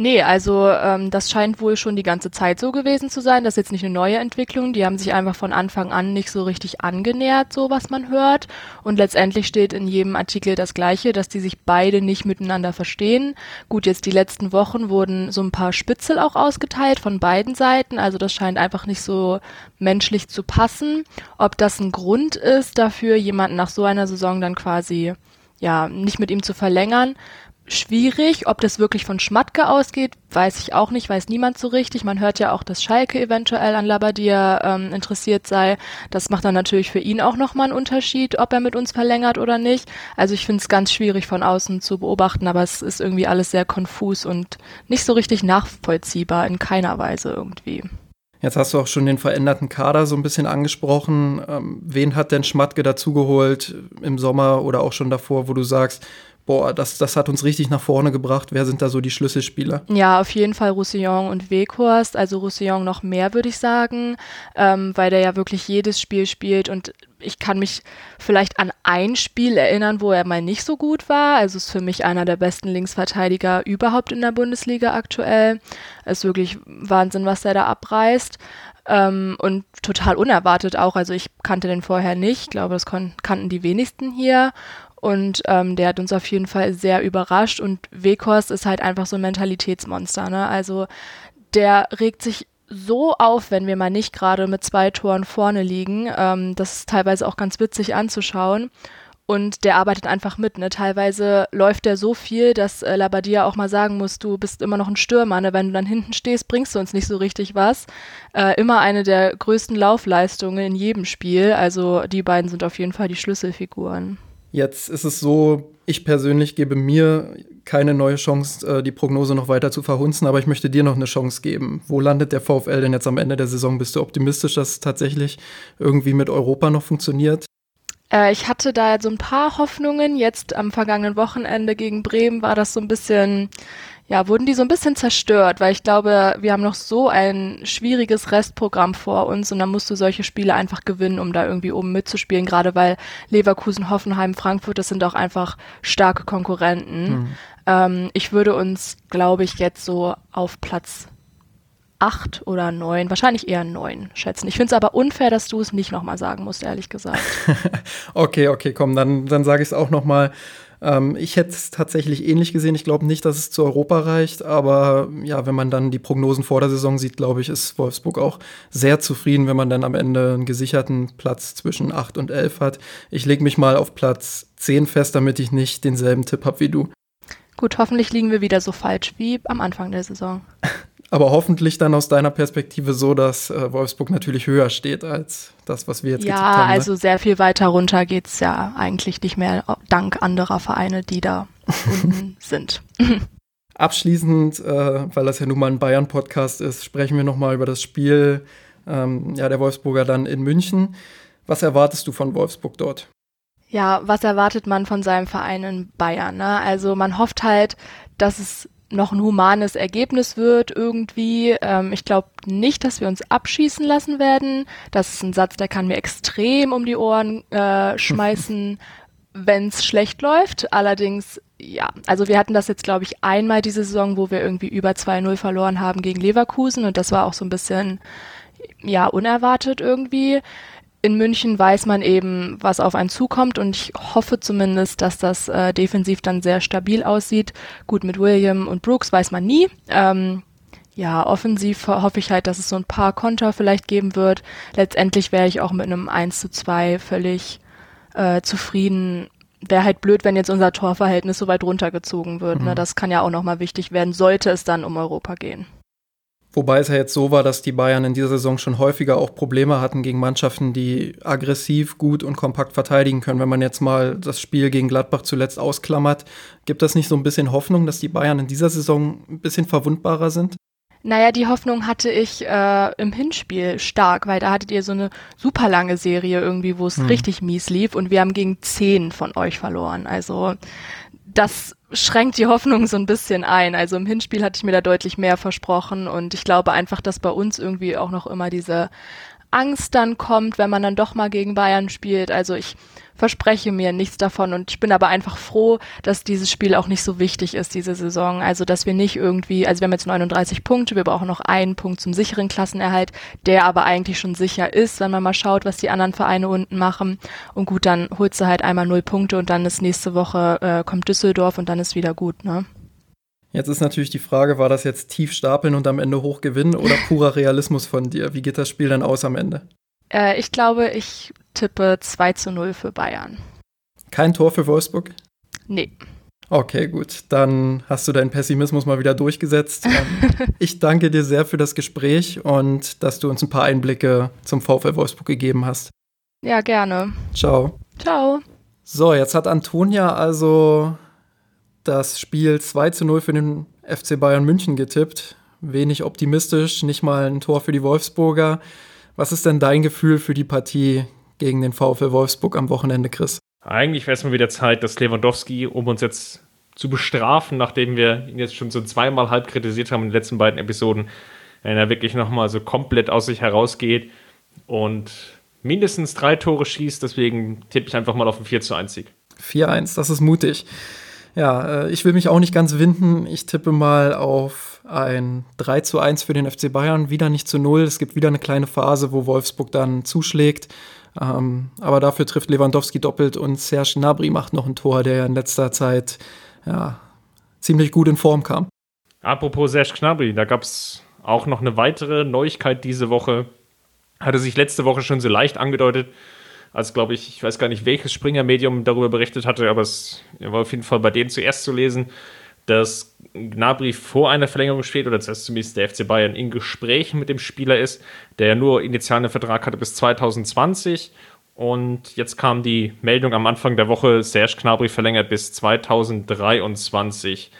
Nee, also ähm, das scheint wohl schon die ganze Zeit so gewesen zu sein. Das ist jetzt nicht eine neue Entwicklung. Die haben sich einfach von Anfang an nicht so richtig angenähert, so was man hört. Und letztendlich steht in jedem Artikel das Gleiche, dass die sich beide nicht miteinander verstehen. Gut, jetzt die letzten Wochen wurden so ein paar Spitzel auch ausgeteilt von beiden Seiten. Also das scheint einfach nicht so menschlich zu passen. Ob das ein Grund ist dafür, jemanden nach so einer Saison dann quasi ja, nicht mit ihm zu verlängern, schwierig. Ob das wirklich von Schmatke ausgeht, weiß ich auch nicht, weiß niemand so richtig. Man hört ja auch, dass Schalke eventuell an Labadia ähm, interessiert sei. Das macht dann natürlich für ihn auch nochmal einen Unterschied, ob er mit uns verlängert oder nicht. Also ich finde es ganz schwierig von außen zu beobachten, aber es ist irgendwie alles sehr konfus und nicht so richtig nachvollziehbar in keiner Weise irgendwie. Jetzt hast du auch schon den veränderten Kader so ein bisschen angesprochen. Ähm, wen hat denn Schmatke dazugeholt im Sommer oder auch schon davor, wo du sagst, boah, das, das hat uns richtig nach vorne gebracht. Wer sind da so die Schlüsselspieler? Ja, auf jeden Fall Roussillon und Weghorst. Also Roussillon noch mehr, würde ich sagen, ähm, weil der ja wirklich jedes Spiel spielt und ich kann mich vielleicht an ein Spiel erinnern, wo er mal nicht so gut war. Also ist für mich einer der besten Linksverteidiger überhaupt in der Bundesliga aktuell. Es ist wirklich Wahnsinn, was er da abreißt. Ähm, und total unerwartet auch. Also ich kannte den vorher nicht. Ich glaube, das kannten die wenigsten hier. Und ähm, der hat uns auf jeden Fall sehr überrascht. Und Weghorst ist halt einfach so ein Mentalitätsmonster. Ne? Also der regt sich so auf, wenn wir mal nicht gerade mit zwei Toren vorne liegen. Ähm, das ist teilweise auch ganz witzig anzuschauen. Und der arbeitet einfach mit. Ne? Teilweise läuft der so viel, dass äh, Labadia auch mal sagen muss, du bist immer noch ein Stürmer. Ne? Wenn du dann hinten stehst, bringst du uns nicht so richtig was. Äh, immer eine der größten Laufleistungen in jedem Spiel. Also die beiden sind auf jeden Fall die Schlüsselfiguren. Jetzt ist es so, ich persönlich gebe mir keine neue Chance, äh, die Prognose noch weiter zu verhunzen, aber ich möchte dir noch eine Chance geben. Wo landet der VfL denn jetzt am Ende der Saison? Bist du optimistisch, dass es tatsächlich irgendwie mit Europa noch funktioniert? Äh, ich hatte da so ein paar Hoffnungen. Jetzt am vergangenen Wochenende gegen Bremen war das so ein bisschen, ja, wurden die so ein bisschen zerstört, weil ich glaube, wir haben noch so ein schwieriges Restprogramm vor uns und dann musst du solche Spiele einfach gewinnen, um da irgendwie oben mitzuspielen, gerade weil Leverkusen, Hoffenheim, Frankfurt, das sind auch einfach starke Konkurrenten. Mhm. Ähm, ich würde uns, glaube ich, jetzt so auf Platz acht oder neun, wahrscheinlich eher neun schätzen. Ich finde es aber unfair, dass du es nicht nochmal sagen musst, ehrlich gesagt. okay, okay, komm, dann, dann sage ich es auch nochmal. Ähm, ich hätte es tatsächlich ähnlich gesehen. Ich glaube nicht, dass es zu Europa reicht, aber ja, wenn man dann die Prognosen vor der Saison sieht, glaube ich, ist Wolfsburg auch sehr zufrieden, wenn man dann am Ende einen gesicherten Platz zwischen acht und elf hat. Ich lege mich mal auf Platz zehn fest, damit ich nicht denselben Tipp habe wie du. Gut, hoffentlich liegen wir wieder so falsch wie am Anfang der Saison. Aber hoffentlich dann aus deiner Perspektive so, dass äh, Wolfsburg natürlich höher steht als das, was wir jetzt ja, haben. Ja, ne? also sehr viel weiter runter geht es ja eigentlich nicht mehr, dank anderer Vereine, die da unten sind. Abschließend, äh, weil das ja nun mal ein Bayern-Podcast ist, sprechen wir nochmal über das Spiel ähm, ja, der Wolfsburger dann in München. Was erwartest du von Wolfsburg dort? Ja, was erwartet man von seinem Verein in Bayern? Ne? Also man hofft halt, dass es noch ein humanes Ergebnis wird irgendwie. Ähm, ich glaube nicht, dass wir uns abschießen lassen werden. Das ist ein Satz, der kann mir extrem um die Ohren äh, schmeißen, wenn es schlecht läuft. Allerdings, ja, also wir hatten das jetzt, glaube ich, einmal diese Saison, wo wir irgendwie über 2-0 verloren haben gegen Leverkusen und das war auch so ein bisschen, ja, unerwartet irgendwie in München weiß man eben, was auf einen zukommt und ich hoffe zumindest, dass das äh, defensiv dann sehr stabil aussieht. Gut, mit William und Brooks weiß man nie. Ähm, ja, offensiv hoffe ich halt, dass es so ein paar Konter vielleicht geben wird. Letztendlich wäre ich auch mit einem 1 zu 2 völlig äh, zufrieden. Wäre halt blöd, wenn jetzt unser Torverhältnis so weit runtergezogen wird. Ne? Mhm. Ne? Das kann ja auch nochmal wichtig werden, sollte es dann um Europa gehen. Wobei es ja jetzt so war, dass die Bayern in dieser Saison schon häufiger auch Probleme hatten gegen Mannschaften, die aggressiv, gut und kompakt verteidigen können. Wenn man jetzt mal das Spiel gegen Gladbach zuletzt ausklammert, gibt das nicht so ein bisschen Hoffnung, dass die Bayern in dieser Saison ein bisschen verwundbarer sind? Naja, die Hoffnung hatte ich äh, im Hinspiel stark, weil da hattet ihr so eine super lange Serie irgendwie, wo es hm. richtig mies lief und wir haben gegen zehn von euch verloren. Also das schränkt die Hoffnung so ein bisschen ein. Also im Hinspiel hatte ich mir da deutlich mehr versprochen und ich glaube einfach, dass bei uns irgendwie auch noch immer diese Angst dann kommt, wenn man dann doch mal gegen Bayern spielt. Also ich verspreche mir nichts davon und ich bin aber einfach froh, dass dieses Spiel auch nicht so wichtig ist, diese Saison. Also dass wir nicht irgendwie, also wir haben jetzt 39 Punkte, wir brauchen noch einen Punkt zum sicheren Klassenerhalt, der aber eigentlich schon sicher ist, wenn man mal schaut, was die anderen Vereine unten machen. Und gut, dann holst du halt einmal null Punkte und dann ist nächste Woche äh, kommt Düsseldorf und dann ist wieder gut, ne? Jetzt ist natürlich die Frage, war das jetzt tief stapeln und am Ende hoch gewinnen oder purer Realismus von dir? Wie geht das Spiel dann aus am Ende? Äh, ich glaube, ich tippe 2 zu 0 für Bayern. Kein Tor für Wolfsburg? Nee. Okay, gut. Dann hast du deinen Pessimismus mal wieder durchgesetzt. Ähm, ich danke dir sehr für das Gespräch und dass du uns ein paar Einblicke zum VfL Wolfsburg gegeben hast. Ja, gerne. Ciao. Ciao. So, jetzt hat Antonia also das Spiel 2 zu 0 für den FC Bayern München getippt. Wenig optimistisch, nicht mal ein Tor für die Wolfsburger. Was ist denn dein Gefühl für die Partie gegen den VfL Wolfsburg am Wochenende, Chris? Eigentlich wäre es mal wieder Zeit, dass Lewandowski, um uns jetzt zu bestrafen, nachdem wir ihn jetzt schon so zweimal halb kritisiert haben in den letzten beiden Episoden, wenn er wirklich nochmal so komplett aus sich herausgeht und mindestens drei Tore schießt. Deswegen tippe ich einfach mal auf ein 4 zu 1 Sieg. 4-1, das ist mutig. Ja, äh, ich will mich auch nicht ganz winden. Ich tippe mal auf ein 3 zu 1 für den FC Bayern. Wieder nicht zu 0. Es gibt wieder eine kleine Phase, wo Wolfsburg dann zuschlägt. Ähm, aber dafür trifft Lewandowski doppelt und Serge Gnabry macht noch ein Tor, der in letzter Zeit ja, ziemlich gut in Form kam. Apropos Serge Gnabry, da gab es auch noch eine weitere Neuigkeit diese Woche. Hatte sich letzte Woche schon so leicht angedeutet, als glaube ich, ich weiß gar nicht, welches Springer-Medium darüber berichtet hatte, aber es war auf jeden Fall bei denen zuerst zu lesen, dass Gnabry vor einer Verlängerung steht oder dass zumindest der FC Bayern in Gesprächen mit dem Spieler ist, der ja nur initial einen Vertrag hatte bis 2020 und jetzt kam die Meldung am Anfang der Woche, Serge Gnabry verlängert bis 2023.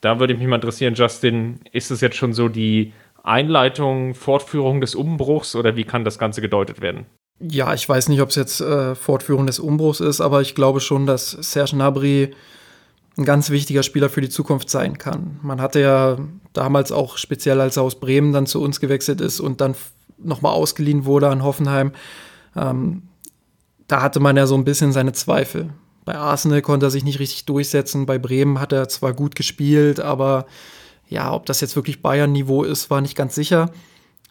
Da würde mich mal interessieren, Justin, ist es jetzt schon so die Einleitung, Fortführung des Umbruchs oder wie kann das Ganze gedeutet werden? Ja, ich weiß nicht, ob es jetzt äh, Fortführung des Umbruchs ist, aber ich glaube schon, dass Serge Gnabry ein ganz wichtiger Spieler für die Zukunft sein kann. Man hatte ja damals auch speziell, als er aus Bremen dann zu uns gewechselt ist und dann nochmal ausgeliehen wurde an Hoffenheim, ähm, da hatte man ja so ein bisschen seine Zweifel. Bei Arsenal konnte er sich nicht richtig durchsetzen, bei Bremen hat er zwar gut gespielt, aber ja, ob das jetzt wirklich Bayern-Niveau ist, war nicht ganz sicher.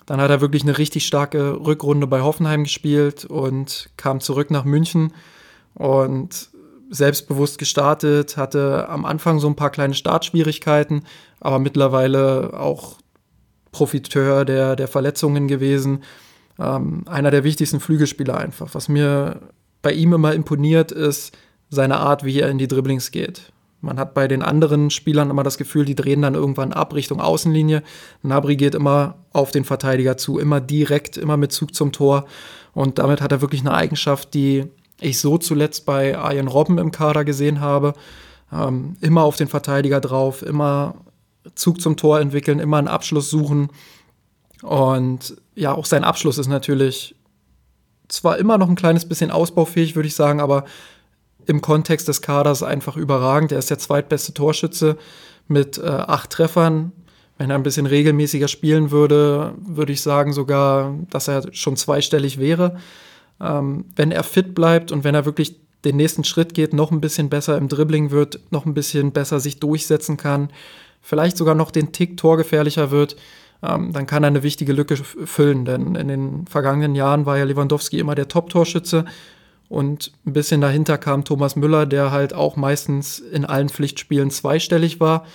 Dann hat er wirklich eine richtig starke Rückrunde bei Hoffenheim gespielt und kam zurück nach München und selbstbewusst gestartet, hatte am Anfang so ein paar kleine Startschwierigkeiten, aber mittlerweile auch Profiteur der, der Verletzungen gewesen. Ähm, einer der wichtigsten Flügelspieler einfach. Was mir bei ihm immer imponiert, ist seine Art, wie er in die Dribblings geht. Man hat bei den anderen Spielern immer das Gefühl, die drehen dann irgendwann ab Richtung Außenlinie. Nabri geht immer auf den Verteidiger zu, immer direkt, immer mit Zug zum Tor. Und damit hat er wirklich eine Eigenschaft, die ich so zuletzt bei Arjen Robben im Kader gesehen habe. Ähm, immer auf den Verteidiger drauf, immer Zug zum Tor entwickeln, immer einen Abschluss suchen. Und ja, auch sein Abschluss ist natürlich zwar immer noch ein kleines bisschen ausbaufähig, würde ich sagen, aber im Kontext des Kaders einfach überragend. Er ist der zweitbeste Torschütze mit äh, acht Treffern. Wenn er ein bisschen regelmäßiger spielen würde, würde ich sagen sogar, dass er schon zweistellig wäre ähm, wenn er fit bleibt und wenn er wirklich den nächsten Schritt geht, noch ein bisschen besser im Dribbling wird, noch ein bisschen besser sich durchsetzen kann, vielleicht sogar noch den Tick torgefährlicher wird, ähm, dann kann er eine wichtige Lücke füllen. Denn in den vergangenen Jahren war ja Lewandowski immer der Top-Torschütze und ein bisschen dahinter kam Thomas Müller, der halt auch meistens in allen Pflichtspielen zweistellig war.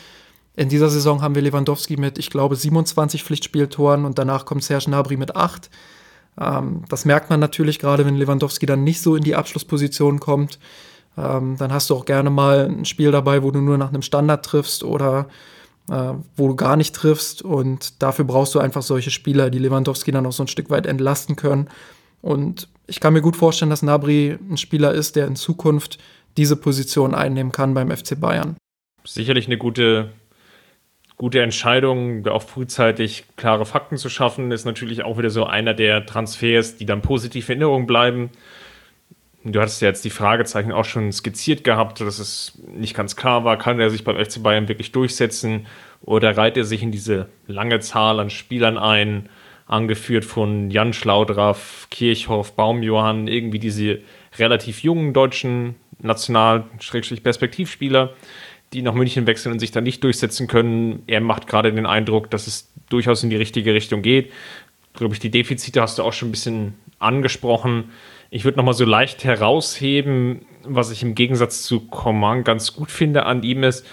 In dieser Saison haben wir Lewandowski mit, ich glaube, 27 Pflichtspieltoren und danach kommt Serge Gnabry mit 8. Ähm, das merkt man natürlich gerade, wenn Lewandowski dann nicht so in die Abschlussposition kommt. Ähm, dann hast du auch gerne mal ein Spiel dabei, wo du nur nach einem Standard triffst oder äh, wo du gar nicht triffst. Und dafür brauchst du einfach solche Spieler, die Lewandowski dann auch so ein Stück weit entlasten können. Und ich kann mir gut vorstellen, dass Nabri ein Spieler ist, der in Zukunft diese Position einnehmen kann beim FC Bayern. Sicherlich eine gute gute Entscheidung, auch frühzeitig klare Fakten zu schaffen, ist natürlich auch wieder so einer der Transfers, die dann positiv in Erinnerung bleiben. Du hattest ja jetzt die Fragezeichen auch schon skizziert gehabt, dass es nicht ganz klar war, kann er sich beim FC Bayern wirklich durchsetzen oder reiht er sich in diese lange Zahl an Spielern ein, angeführt von Jan Schlaudraff, Kirchhoff, Baumjohann, irgendwie diese relativ jungen deutschen National-Perspektivspieler, die nach München wechseln und sich da nicht durchsetzen können. Er macht gerade den Eindruck, dass es durchaus in die richtige Richtung geht. Glaube ich, die Defizite hast du auch schon ein bisschen angesprochen. Ich würde nochmal so leicht herausheben, was ich im Gegensatz zu Coman ganz gut finde an ihm ist,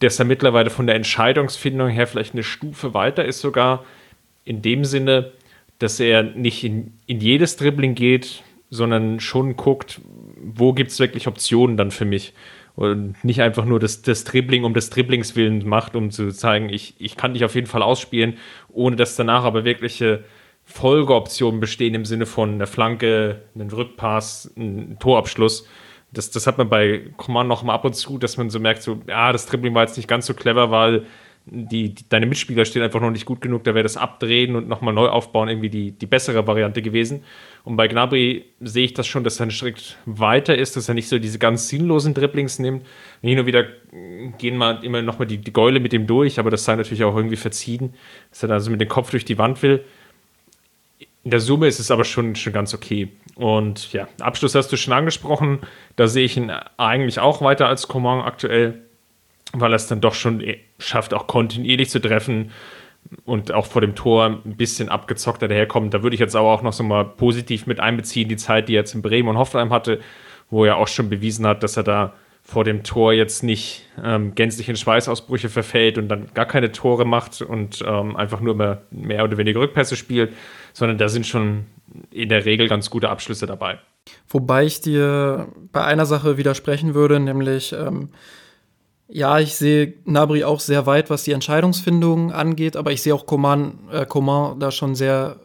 dass er mittlerweile von der Entscheidungsfindung her vielleicht eine Stufe weiter ist, sogar in dem Sinne, dass er nicht in, in jedes Dribbling geht, sondern schon guckt, wo gibt es wirklich Optionen dann für mich und nicht einfach nur das, das Dribbling um des Dribblings willen macht, um zu zeigen, ich, ich kann dich auf jeden Fall ausspielen, ohne dass danach aber wirkliche Folgeoptionen bestehen im Sinne von einer Flanke, einem Rückpass, einem Torabschluss. Das, das hat man bei Command noch mal ab und zu, dass man so merkt, so, ja, das Dribbling war jetzt nicht ganz so clever, weil die, die, deine Mitspieler stehen einfach noch nicht gut genug, da wäre das Abdrehen und nochmal neu aufbauen irgendwie die, die bessere Variante gewesen. Und bei Gnabry sehe ich das schon, dass er einen Schritt weiter ist, dass er nicht so diese ganz sinnlosen Dribblings nimmt. Hin und wieder gehen mal immer nochmal die, die Gäule mit ihm durch, aber das sei natürlich auch irgendwie verziehen, dass er da also mit dem Kopf durch die Wand will. In der Summe ist es aber schon, schon ganz okay. Und ja, Abschluss hast du schon angesprochen. Da sehe ich ihn eigentlich auch weiter als Coman aktuell, weil er es dann doch schon schafft, auch kontinuierlich zu treffen und auch vor dem Tor ein bisschen abgezockter daherkommt. Da würde ich jetzt aber auch noch so mal positiv mit einbeziehen, die Zeit, die er jetzt in Bremen und Hoffenheim hatte, wo er auch schon bewiesen hat, dass er da vor dem Tor jetzt nicht ähm, gänzlich in Schweißausbrüche verfällt und dann gar keine Tore macht und ähm, einfach nur mehr, mehr oder weniger Rückpässe spielt, sondern da sind schon in der Regel ganz gute Abschlüsse dabei. Wobei ich dir bei einer Sache widersprechen würde, nämlich ähm, ja, ich sehe Nabri auch sehr weit, was die Entscheidungsfindung angeht, aber ich sehe auch Coman, äh, Coman da schon sehr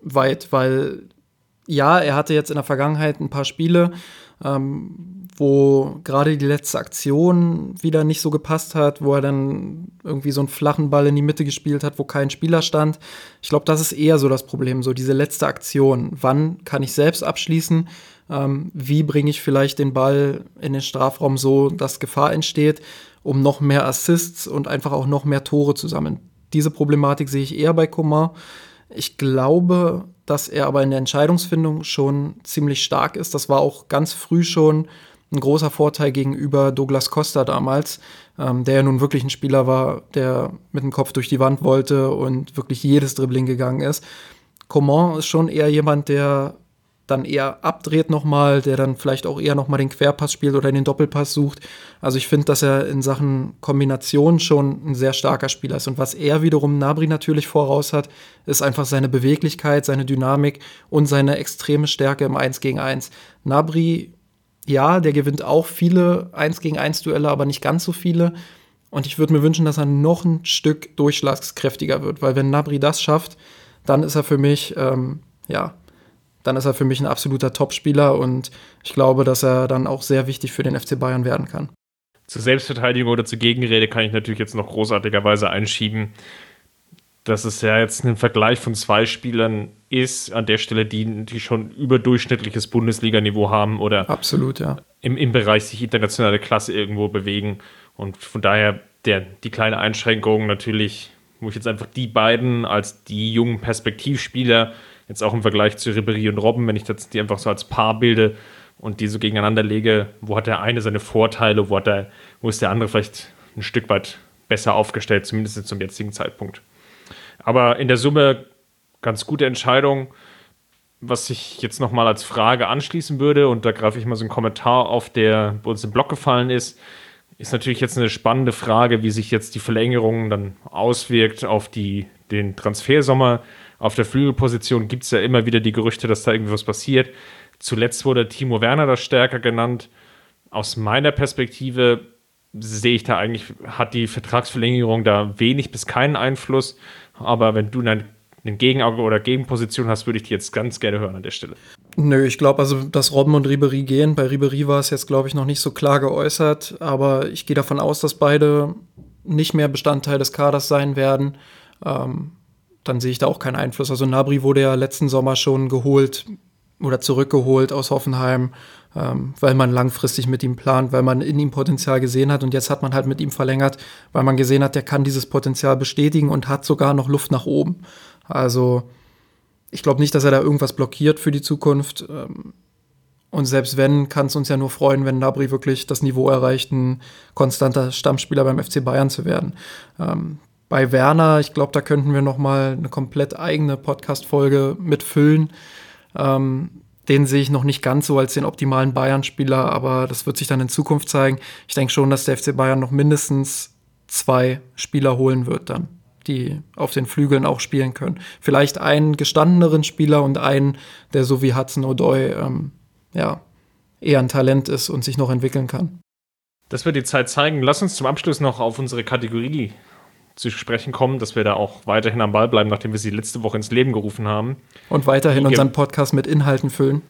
weit, weil ja, er hatte jetzt in der Vergangenheit ein paar Spiele, ähm, wo gerade die letzte Aktion wieder nicht so gepasst hat, wo er dann irgendwie so einen flachen Ball in die Mitte gespielt hat, wo kein Spieler stand. Ich glaube, das ist eher so das Problem, so diese letzte Aktion. Wann kann ich selbst abschließen? Ähm, wie bringe ich vielleicht den Ball in den Strafraum so, dass Gefahr entsteht, um noch mehr Assists und einfach auch noch mehr Tore zu sammeln. Diese Problematik sehe ich eher bei Coman. Ich glaube, dass er aber in der Entscheidungsfindung schon ziemlich stark ist. Das war auch ganz früh schon ein großer Vorteil gegenüber Douglas Costa damals, ähm, der ja nun wirklich ein Spieler war, der mit dem Kopf durch die Wand wollte und wirklich jedes Dribbling gegangen ist. Coman ist schon eher jemand, der dann eher abdreht nochmal, der dann vielleicht auch eher nochmal den Querpass spielt oder den Doppelpass sucht. Also ich finde, dass er in Sachen Kombination schon ein sehr starker Spieler ist. Und was er wiederum Nabri natürlich voraus hat, ist einfach seine Beweglichkeit, seine Dynamik und seine extreme Stärke im 1 gegen 1. Nabri, ja, der gewinnt auch viele 1 gegen 1 Duelle, aber nicht ganz so viele. Und ich würde mir wünschen, dass er noch ein Stück durchschlagskräftiger wird, weil wenn Nabri das schafft, dann ist er für mich, ähm, ja, dann ist er für mich ein absoluter Topspieler und ich glaube, dass er dann auch sehr wichtig für den FC Bayern werden kann. Zur Selbstverteidigung oder zur Gegenrede kann ich natürlich jetzt noch großartigerweise einschieben, dass es ja jetzt ein Vergleich von zwei Spielern ist, an der Stelle, die, die schon überdurchschnittliches Bundesliga-Niveau haben oder Absolut, ja. im, im Bereich sich internationale Klasse irgendwo bewegen. Und von daher der, die kleine Einschränkung natürlich, wo ich jetzt einfach die beiden als die jungen Perspektivspieler Jetzt auch im Vergleich zu Ribery und Robben, wenn ich das die einfach so als Paar bilde und die so gegeneinander lege, wo hat der eine seine Vorteile, wo, hat der, wo ist der andere vielleicht ein Stück weit besser aufgestellt, zumindest zum jetzigen Zeitpunkt. Aber in der Summe ganz gute Entscheidung. Was ich jetzt nochmal als Frage anschließen würde, und da greife ich mal so einen Kommentar auf, der bei uns im Blog gefallen ist, ist natürlich jetzt eine spannende Frage, wie sich jetzt die Verlängerung dann auswirkt auf die, den Transfersommer. Auf der Flügelposition gibt es ja immer wieder die Gerüchte, dass da irgendwas passiert. Zuletzt wurde Timo Werner da stärker genannt. Aus meiner Perspektive sehe ich da eigentlich, hat die Vertragsverlängerung da wenig bis keinen Einfluss. Aber wenn du eine, eine Gegenauge oder Gegenposition hast, würde ich die jetzt ganz gerne hören an der Stelle. Nö, ich glaube also, dass Robben und Ribery gehen. Bei Ribery war es jetzt, glaube ich, noch nicht so klar geäußert. Aber ich gehe davon aus, dass beide nicht mehr Bestandteil des Kaders sein werden. Ähm, dann sehe ich da auch keinen Einfluss. Also Nabri wurde ja letzten Sommer schon geholt oder zurückgeholt aus Hoffenheim, ähm, weil man langfristig mit ihm plant, weil man in ihm Potenzial gesehen hat und jetzt hat man halt mit ihm verlängert, weil man gesehen hat, der kann dieses Potenzial bestätigen und hat sogar noch Luft nach oben. Also ich glaube nicht, dass er da irgendwas blockiert für die Zukunft. Ähm, und selbst wenn, kann es uns ja nur freuen, wenn Nabri wirklich das Niveau erreicht, ein konstanter Stammspieler beim FC Bayern zu werden. Ähm, bei Werner, ich glaube, da könnten wir noch mal eine komplett eigene Podcast-Folge mitfüllen. Ähm, den sehe ich noch nicht ganz so als den optimalen Bayern-Spieler, aber das wird sich dann in Zukunft zeigen. Ich denke schon, dass der FC Bayern noch mindestens zwei Spieler holen wird dann, die auf den Flügeln auch spielen können. Vielleicht einen gestandeneren Spieler und einen, der so wie Hudson O'Doy ähm, ja, eher ein Talent ist und sich noch entwickeln kann. Das wird die Zeit zeigen. Lass uns zum Abschluss noch auf unsere Kategorie zu sprechen kommen, dass wir da auch weiterhin am Ball bleiben, nachdem wir sie letzte Woche ins Leben gerufen haben. Und weiterhin unseren Podcast mit Inhalten füllen.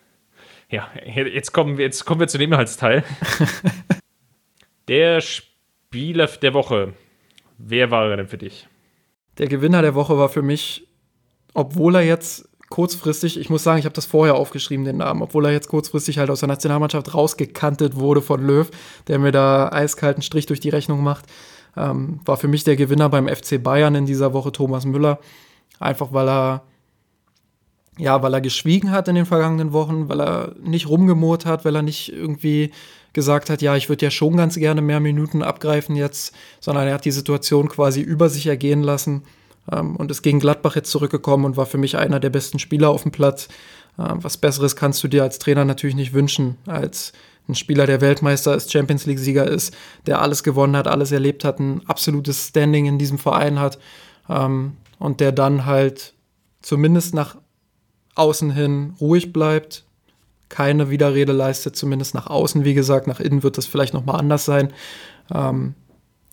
Ja, jetzt kommen wir, jetzt kommen wir zu dem Inhaltsteil. der Spieler der Woche Wer war er denn für dich? Der Gewinner der Woche war für mich, obwohl er jetzt kurzfristig, ich muss sagen, ich habe das vorher aufgeschrieben, den Namen, obwohl er jetzt kurzfristig halt aus der Nationalmannschaft rausgekantet wurde von Löw, der mir da eiskalten Strich durch die Rechnung macht, ähm, war für mich der Gewinner beim FC Bayern in dieser Woche Thomas Müller. Einfach weil er, ja, weil er geschwiegen hat in den vergangenen Wochen, weil er nicht rumgemurrt hat, weil er nicht irgendwie gesagt hat, ja, ich würde ja schon ganz gerne mehr Minuten abgreifen jetzt, sondern er hat die Situation quasi über sich ergehen lassen ähm, und ist gegen Gladbach jetzt zurückgekommen und war für mich einer der besten Spieler auf dem Platz. Ähm, was Besseres kannst du dir als Trainer natürlich nicht wünschen, als ein Spieler, der Weltmeister ist, Champions League-Sieger ist, der alles gewonnen hat, alles erlebt hat, ein absolutes Standing in diesem Verein hat ähm, und der dann halt zumindest nach außen hin ruhig bleibt, keine Widerrede leistet, zumindest nach außen, wie gesagt, nach innen wird das vielleicht nochmal anders sein. Ähm,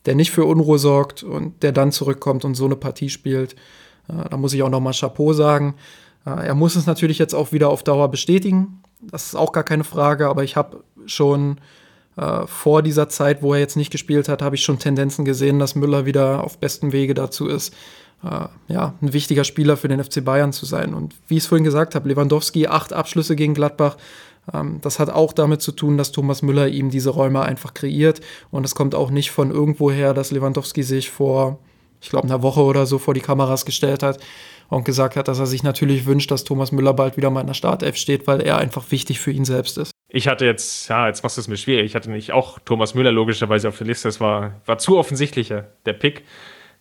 der nicht für Unruhe sorgt und der dann zurückkommt und so eine Partie spielt. Äh, da muss ich auch nochmal Chapeau sagen. Äh, er muss es natürlich jetzt auch wieder auf Dauer bestätigen. Das ist auch gar keine Frage, aber ich habe schon äh, vor dieser Zeit, wo er jetzt nicht gespielt hat, habe ich schon Tendenzen gesehen, dass Müller wieder auf bestem Wege dazu ist, äh, ja, ein wichtiger Spieler für den FC Bayern zu sein. Und wie ich es vorhin gesagt habe, Lewandowski, acht Abschlüsse gegen Gladbach, ähm, das hat auch damit zu tun, dass Thomas Müller ihm diese Räume einfach kreiert. Und es kommt auch nicht von irgendwoher, dass Lewandowski sich vor, ich glaube, einer Woche oder so vor die Kameras gestellt hat und gesagt hat, dass er sich natürlich wünscht, dass Thomas Müller bald wieder mal in der Startelf steht, weil er einfach wichtig für ihn selbst ist. Ich hatte jetzt, ja, jetzt machst du es mir schwierig. Ich hatte nicht auch Thomas Müller logischerweise auf der Liste. Das war, war zu offensichtlicher, der Pick.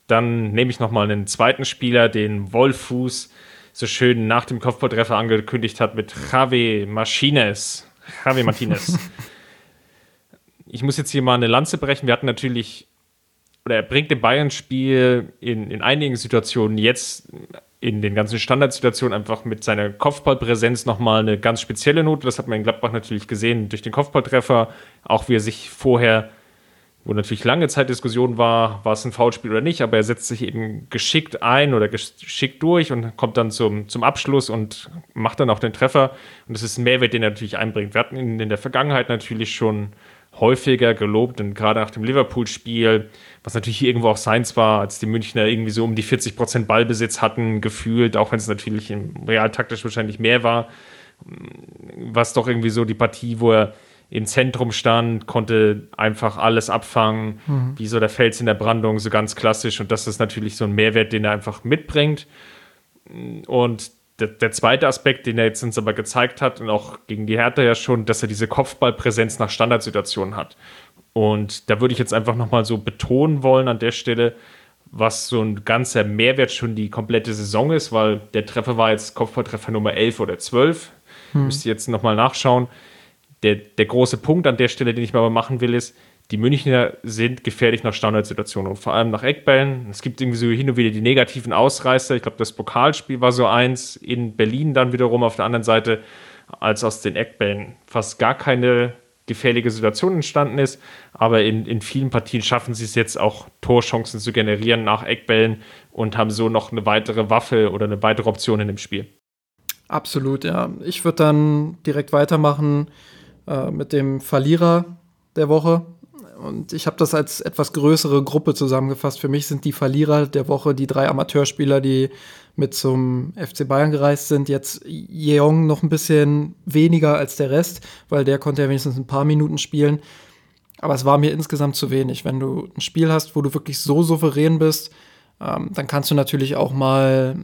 Dann nehme ich nochmal einen zweiten Spieler, den Wolfuß so schön nach dem Kopfballtreffer angekündigt hat mit Javi Martinez. Javi Martinez. ich muss jetzt hier mal eine Lanze brechen. Wir hatten natürlich, oder er bringt im Bayern-Spiel in, in einigen Situationen jetzt in den ganzen Standardsituationen einfach mit seiner Kopfballpräsenz nochmal eine ganz spezielle Note. Das hat man in Gladbach natürlich gesehen durch den Kopfballtreffer. Auch wie er sich vorher wo natürlich lange Zeit Diskussion war, war es ein Foulspiel oder nicht, aber er setzt sich eben geschickt ein oder geschickt durch und kommt dann zum, zum Abschluss und macht dann auch den Treffer. Und das ist ein Mehrwert, den er natürlich einbringt. Wir hatten ihn in der Vergangenheit natürlich schon häufiger gelobt und gerade nach dem Liverpool-Spiel, was natürlich irgendwo auch seins war, als die Münchner irgendwie so um die 40 Prozent Ballbesitz hatten, gefühlt, auch wenn es natürlich im realtaktisch wahrscheinlich mehr war, es doch irgendwie so die Partie, wo er im Zentrum stand, konnte einfach alles abfangen, mhm. wie so der Fels in der Brandung, so ganz klassisch. Und das ist natürlich so ein Mehrwert, den er einfach mitbringt. Und der, der, zweite Aspekt, den er jetzt uns aber gezeigt hat und auch gegen die Hertha ja schon, dass er diese Kopfballpräsenz nach Standardsituationen hat. Und da würde ich jetzt einfach nochmal so betonen wollen an der Stelle, was so ein ganzer Mehrwert schon die komplette Saison ist, weil der Treffer war jetzt Kopfballtreffer Nummer 11 oder 12. Hm. Müsst ihr jetzt nochmal nachschauen der, der große Punkt an der Stelle, den ich mal machen will, ist, die Münchner sind gefährlich nach Standardsituationen und vor allem nach Eckbällen. Es gibt irgendwie so hin und wieder die negativen Ausreißer. Ich glaube, das Pokalspiel war so eins, in Berlin dann wiederum auf der anderen Seite, als aus den Eckbällen fast gar keine gefährliche Situation entstanden ist. Aber in, in vielen Partien schaffen sie es jetzt auch, Torchancen zu generieren nach Eckbällen und haben so noch eine weitere Waffe oder eine weitere Option in dem Spiel. Absolut, ja. Ich würde dann direkt weitermachen äh, mit dem Verlierer der Woche. Und ich habe das als etwas größere Gruppe zusammengefasst. Für mich sind die Verlierer der Woche die drei Amateurspieler, die mit zum FC Bayern gereist sind. Jetzt Jeong noch ein bisschen weniger als der Rest, weil der konnte ja wenigstens ein paar Minuten spielen. Aber es war mir insgesamt zu wenig. Wenn du ein Spiel hast, wo du wirklich so souverän bist, ähm, dann kannst du natürlich auch mal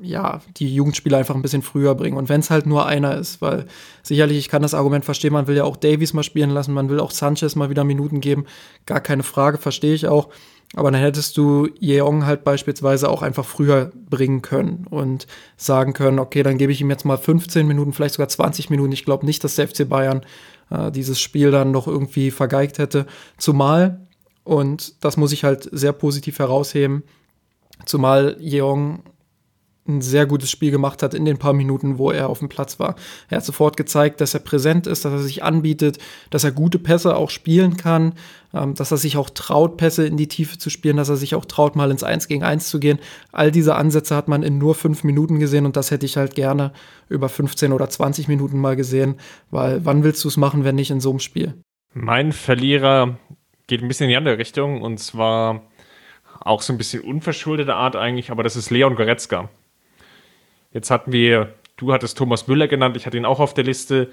ja, die Jugendspieler einfach ein bisschen früher bringen. Und wenn es halt nur einer ist, weil sicherlich, ich kann das Argument verstehen, man will ja auch Davies mal spielen lassen, man will auch Sanchez mal wieder Minuten geben, gar keine Frage, verstehe ich auch. Aber dann hättest du Yeong halt beispielsweise auch einfach früher bringen können und sagen können, okay, dann gebe ich ihm jetzt mal 15 Minuten, vielleicht sogar 20 Minuten. Ich glaube nicht, dass der FC Bayern äh, dieses Spiel dann noch irgendwie vergeigt hätte. Zumal, und das muss ich halt sehr positiv herausheben, zumal Yeong ein sehr gutes Spiel gemacht hat in den paar Minuten, wo er auf dem Platz war. Er hat sofort gezeigt, dass er präsent ist, dass er sich anbietet, dass er gute Pässe auch spielen kann, ähm, dass er sich auch traut, Pässe in die Tiefe zu spielen, dass er sich auch traut, mal ins Eins gegen Eins zu gehen. All diese Ansätze hat man in nur fünf Minuten gesehen und das hätte ich halt gerne über 15 oder 20 Minuten mal gesehen, weil wann willst du es machen, wenn nicht in so einem Spiel? Mein Verlierer geht ein bisschen in die andere Richtung und zwar auch so ein bisschen unverschuldete Art eigentlich, aber das ist Leon Goretzka. Jetzt hatten wir, du hattest Thomas Müller genannt, ich hatte ihn auch auf der Liste.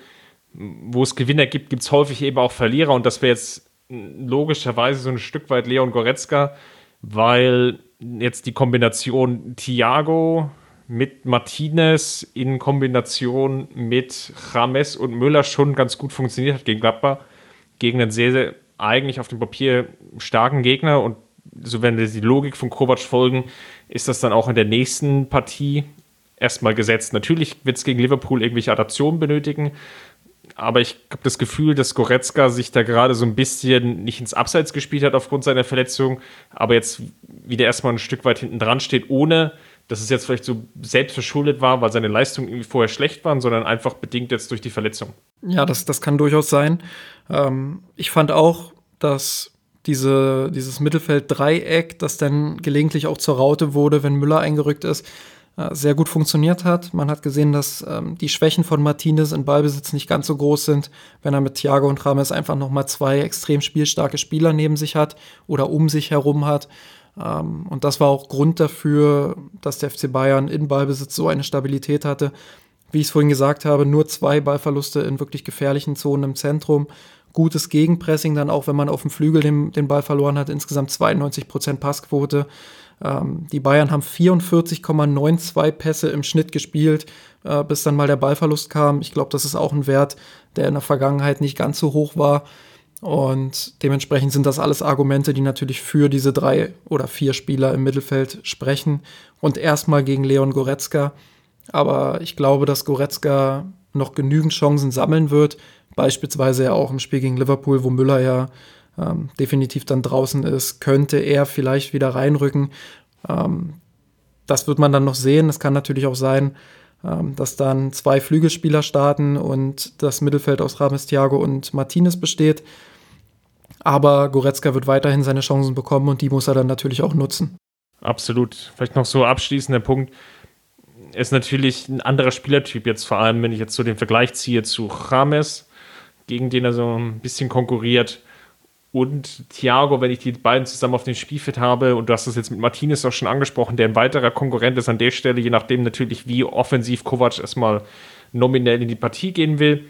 Wo es Gewinner gibt, gibt es häufig eben auch Verlierer und das wäre jetzt logischerweise so ein Stück weit Leon Goretzka, weil jetzt die Kombination Thiago mit Martinez in Kombination mit James und Müller schon ganz gut funktioniert hat gegen Gladbach, gegen einen sehr, sehr eigentlich auf dem Papier starken Gegner und so wenn wir die Logik von Kovac folgen, ist das dann auch in der nächsten Partie erstmal gesetzt. Natürlich wird es gegen Liverpool irgendwelche Adaptionen benötigen, aber ich habe das Gefühl, dass Goretzka sich da gerade so ein bisschen nicht ins Abseits gespielt hat aufgrund seiner Verletzung, aber jetzt wieder erstmal ein Stück weit hinten dran steht, ohne dass es jetzt vielleicht so selbst verschuldet war, weil seine Leistungen irgendwie vorher schlecht waren, sondern einfach bedingt jetzt durch die Verletzung. Ja, das, das kann durchaus sein. Ähm, ich fand auch, dass diese, dieses Mittelfeld-Dreieck, das dann gelegentlich auch zur Raute wurde, wenn Müller eingerückt ist, sehr gut funktioniert hat. Man hat gesehen, dass ähm, die Schwächen von Martinez in Ballbesitz nicht ganz so groß sind, wenn er mit Thiago und Rames einfach nochmal zwei extrem spielstarke Spieler neben sich hat oder um sich herum hat. Ähm, und das war auch Grund dafür, dass der FC Bayern in Ballbesitz so eine Stabilität hatte. Wie ich es vorhin gesagt habe, nur zwei Ballverluste in wirklich gefährlichen Zonen im Zentrum gutes Gegenpressing, dann auch wenn man auf dem Flügel den, den Ball verloren hat, insgesamt 92 Prozent Passquote. Ähm, die Bayern haben 44,92 Pässe im Schnitt gespielt, äh, bis dann mal der Ballverlust kam. Ich glaube, das ist auch ein Wert, der in der Vergangenheit nicht ganz so hoch war. Und dementsprechend sind das alles Argumente, die natürlich für diese drei oder vier Spieler im Mittelfeld sprechen. Und erstmal gegen Leon Goretzka. Aber ich glaube, dass Goretzka noch genügend Chancen sammeln wird. Beispielsweise ja auch im Spiel gegen Liverpool, wo Müller ja ähm, definitiv dann draußen ist, könnte er vielleicht wieder reinrücken. Ähm, das wird man dann noch sehen. Es kann natürlich auch sein, ähm, dass dann zwei Flügelspieler starten und das Mittelfeld aus Rames Thiago und Martinez besteht. Aber Goretzka wird weiterhin seine Chancen bekommen und die muss er dann natürlich auch nutzen. Absolut. Vielleicht noch so abschließender Punkt. Ist natürlich ein anderer Spielertyp jetzt, vor allem wenn ich jetzt so den Vergleich ziehe zu Rames, gegen den er so ein bisschen konkurriert und Thiago, wenn ich die beiden zusammen auf dem Spielfeld habe, und du hast das jetzt mit Martinez auch schon angesprochen, der ein weiterer Konkurrent ist an der Stelle, je nachdem natürlich, wie offensiv Kovac erstmal nominell in die Partie gehen will,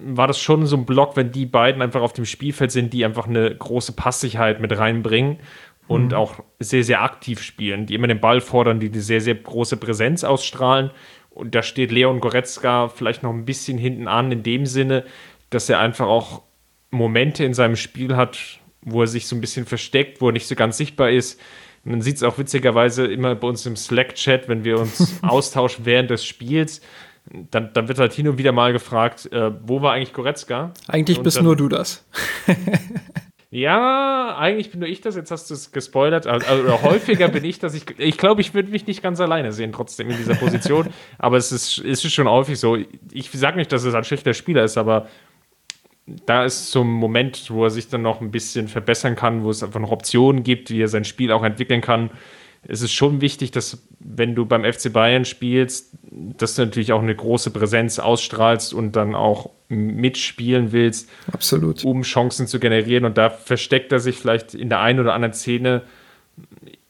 war das schon so ein Block, wenn die beiden einfach auf dem Spielfeld sind, die einfach eine große Passsicherheit mit reinbringen und mhm. auch sehr, sehr aktiv spielen, die immer den Ball fordern, die eine sehr, sehr große Präsenz ausstrahlen. Und da steht Leon Goretzka vielleicht noch ein bisschen hinten an, in dem Sinne, dass er einfach auch Momente in seinem Spiel hat, wo er sich so ein bisschen versteckt, wo er nicht so ganz sichtbar ist. Man sieht es auch witzigerweise immer bei uns im Slack-Chat, wenn wir uns austauschen während des Spiels. Dann, dann, wird halt hin und wieder mal gefragt, äh, wo war eigentlich Goretzka? Eigentlich und bist dann, nur du das. ja, eigentlich bin nur ich das. Jetzt hast du es gespoilert. Also, also häufiger bin ich das. Ich, ich glaube, ich würde mich nicht ganz alleine sehen, trotzdem in dieser Position. aber es ist, es ist schon häufig so. Ich sage nicht, dass es ein schlechter Spieler ist, aber da ist so ein Moment, wo er sich dann noch ein bisschen verbessern kann, wo es einfach noch Optionen gibt, wie er sein Spiel auch entwickeln kann. Es ist schon wichtig, dass wenn du beim FC Bayern spielst, dass du natürlich auch eine große Präsenz ausstrahlst und dann auch mitspielen willst, Absolut. um Chancen zu generieren. Und da versteckt er sich vielleicht in der einen oder anderen Szene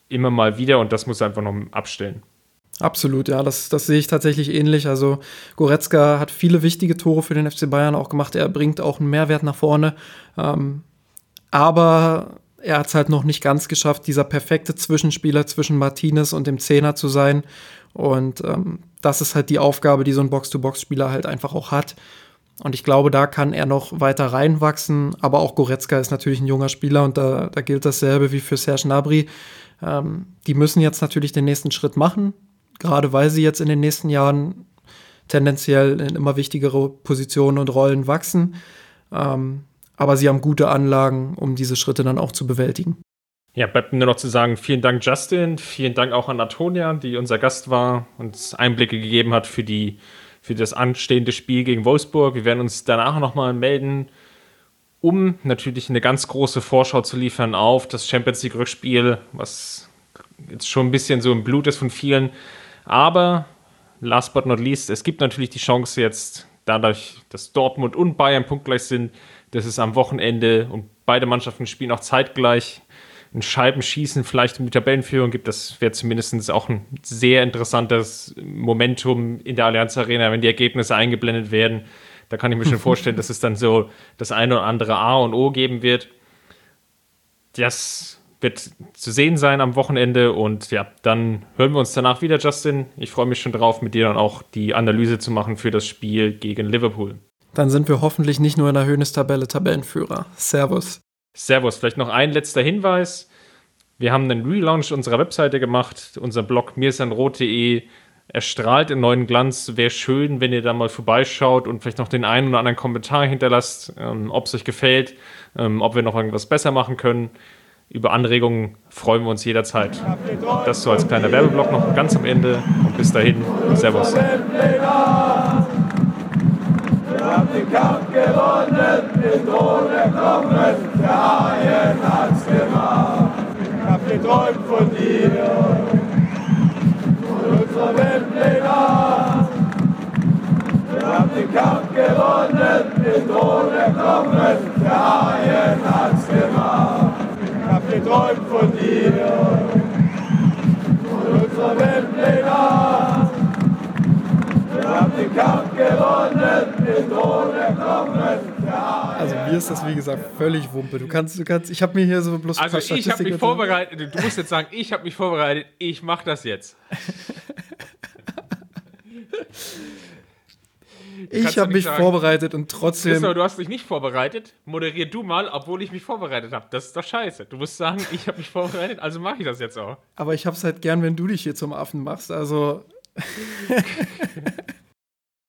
immer mal wieder und das muss er einfach noch abstellen. Absolut, ja, das, das sehe ich tatsächlich ähnlich. Also Goretzka hat viele wichtige Tore für den FC Bayern auch gemacht. Er bringt auch einen Mehrwert nach vorne. Ähm, aber er hat es halt noch nicht ganz geschafft, dieser perfekte Zwischenspieler zwischen Martinez und dem Zehner zu sein. Und ähm, das ist halt die Aufgabe, die so ein Box-to-Box-Spieler halt einfach auch hat. Und ich glaube, da kann er noch weiter reinwachsen. Aber auch Goretzka ist natürlich ein junger Spieler und da, da gilt dasselbe wie für Serge Gnabry. Ähm, die müssen jetzt natürlich den nächsten Schritt machen gerade weil sie jetzt in den nächsten Jahren tendenziell in immer wichtigere Positionen und Rollen wachsen. Ähm, aber sie haben gute Anlagen, um diese Schritte dann auch zu bewältigen. Ja, bleibt mir nur noch zu sagen, vielen Dank Justin, vielen Dank auch an Antonia, die unser Gast war und uns Einblicke gegeben hat für, die, für das anstehende Spiel gegen Wolfsburg. Wir werden uns danach nochmal melden, um natürlich eine ganz große Vorschau zu liefern auf das Champions League Rückspiel, was jetzt schon ein bisschen so im Blut ist von vielen. Aber last but not least, es gibt natürlich die Chance jetzt, dadurch, dass Dortmund und Bayern punktgleich sind, dass es am Wochenende und beide Mannschaften spielen auch zeitgleich ein Scheibenschießen vielleicht um die Tabellenführung gibt. Das wäre zumindest auch ein sehr interessantes Momentum in der Allianz Arena, wenn die Ergebnisse eingeblendet werden. Da kann ich mir schon vorstellen, dass es dann so das eine oder andere A und O geben wird. Das wird zu sehen sein am Wochenende und ja, dann hören wir uns danach wieder, Justin. Ich freue mich schon drauf, mit dir dann auch die Analyse zu machen für das Spiel gegen Liverpool. Dann sind wir hoffentlich nicht nur in der Höhnestabelle Tabellenführer. Servus. Servus. Vielleicht noch ein letzter Hinweis. Wir haben einen Relaunch unserer Webseite gemacht. Unser Blog mirsanrot.de erstrahlt in neuen Glanz. Wäre schön, wenn ihr da mal vorbeischaut und vielleicht noch den einen oder anderen Kommentar hinterlasst, ähm, ob es euch gefällt, ähm, ob wir noch irgendwas besser machen können. Über Anregungen freuen wir uns jederzeit. Das so als kleiner Werbeblock noch ganz am Ende. Und bis dahin, Servus. Den Kampf gewonnen, den Thron erkommen, der Haien hat's gemacht. Ich hab geträumt von dir, von unserer. Wir haben den Kampf gewonnen, den Thron erkommen, der Haien hat's gemacht hab geträumt von dir, von unserer Weltpläne. Wir haben den Kampf gewonnen, den Thron erkommen. Also mir ist das wie gesagt völlig Wumpe. Du kannst, du kannst, ich habe mir hier so bloß Also ich habe mich vorbereitet. Du musst jetzt sagen, ich habe mich vorbereitet. Ich mache das jetzt. Ich habe mich sagen, vorbereitet und trotzdem. Christoph, du hast dich nicht vorbereitet. Moderier du mal, obwohl ich mich vorbereitet habe. Das ist doch scheiße. Du musst sagen, ich habe mich vorbereitet, also mache ich das jetzt auch. Aber ich hab's halt gern, wenn du dich hier zum Affen machst. Also.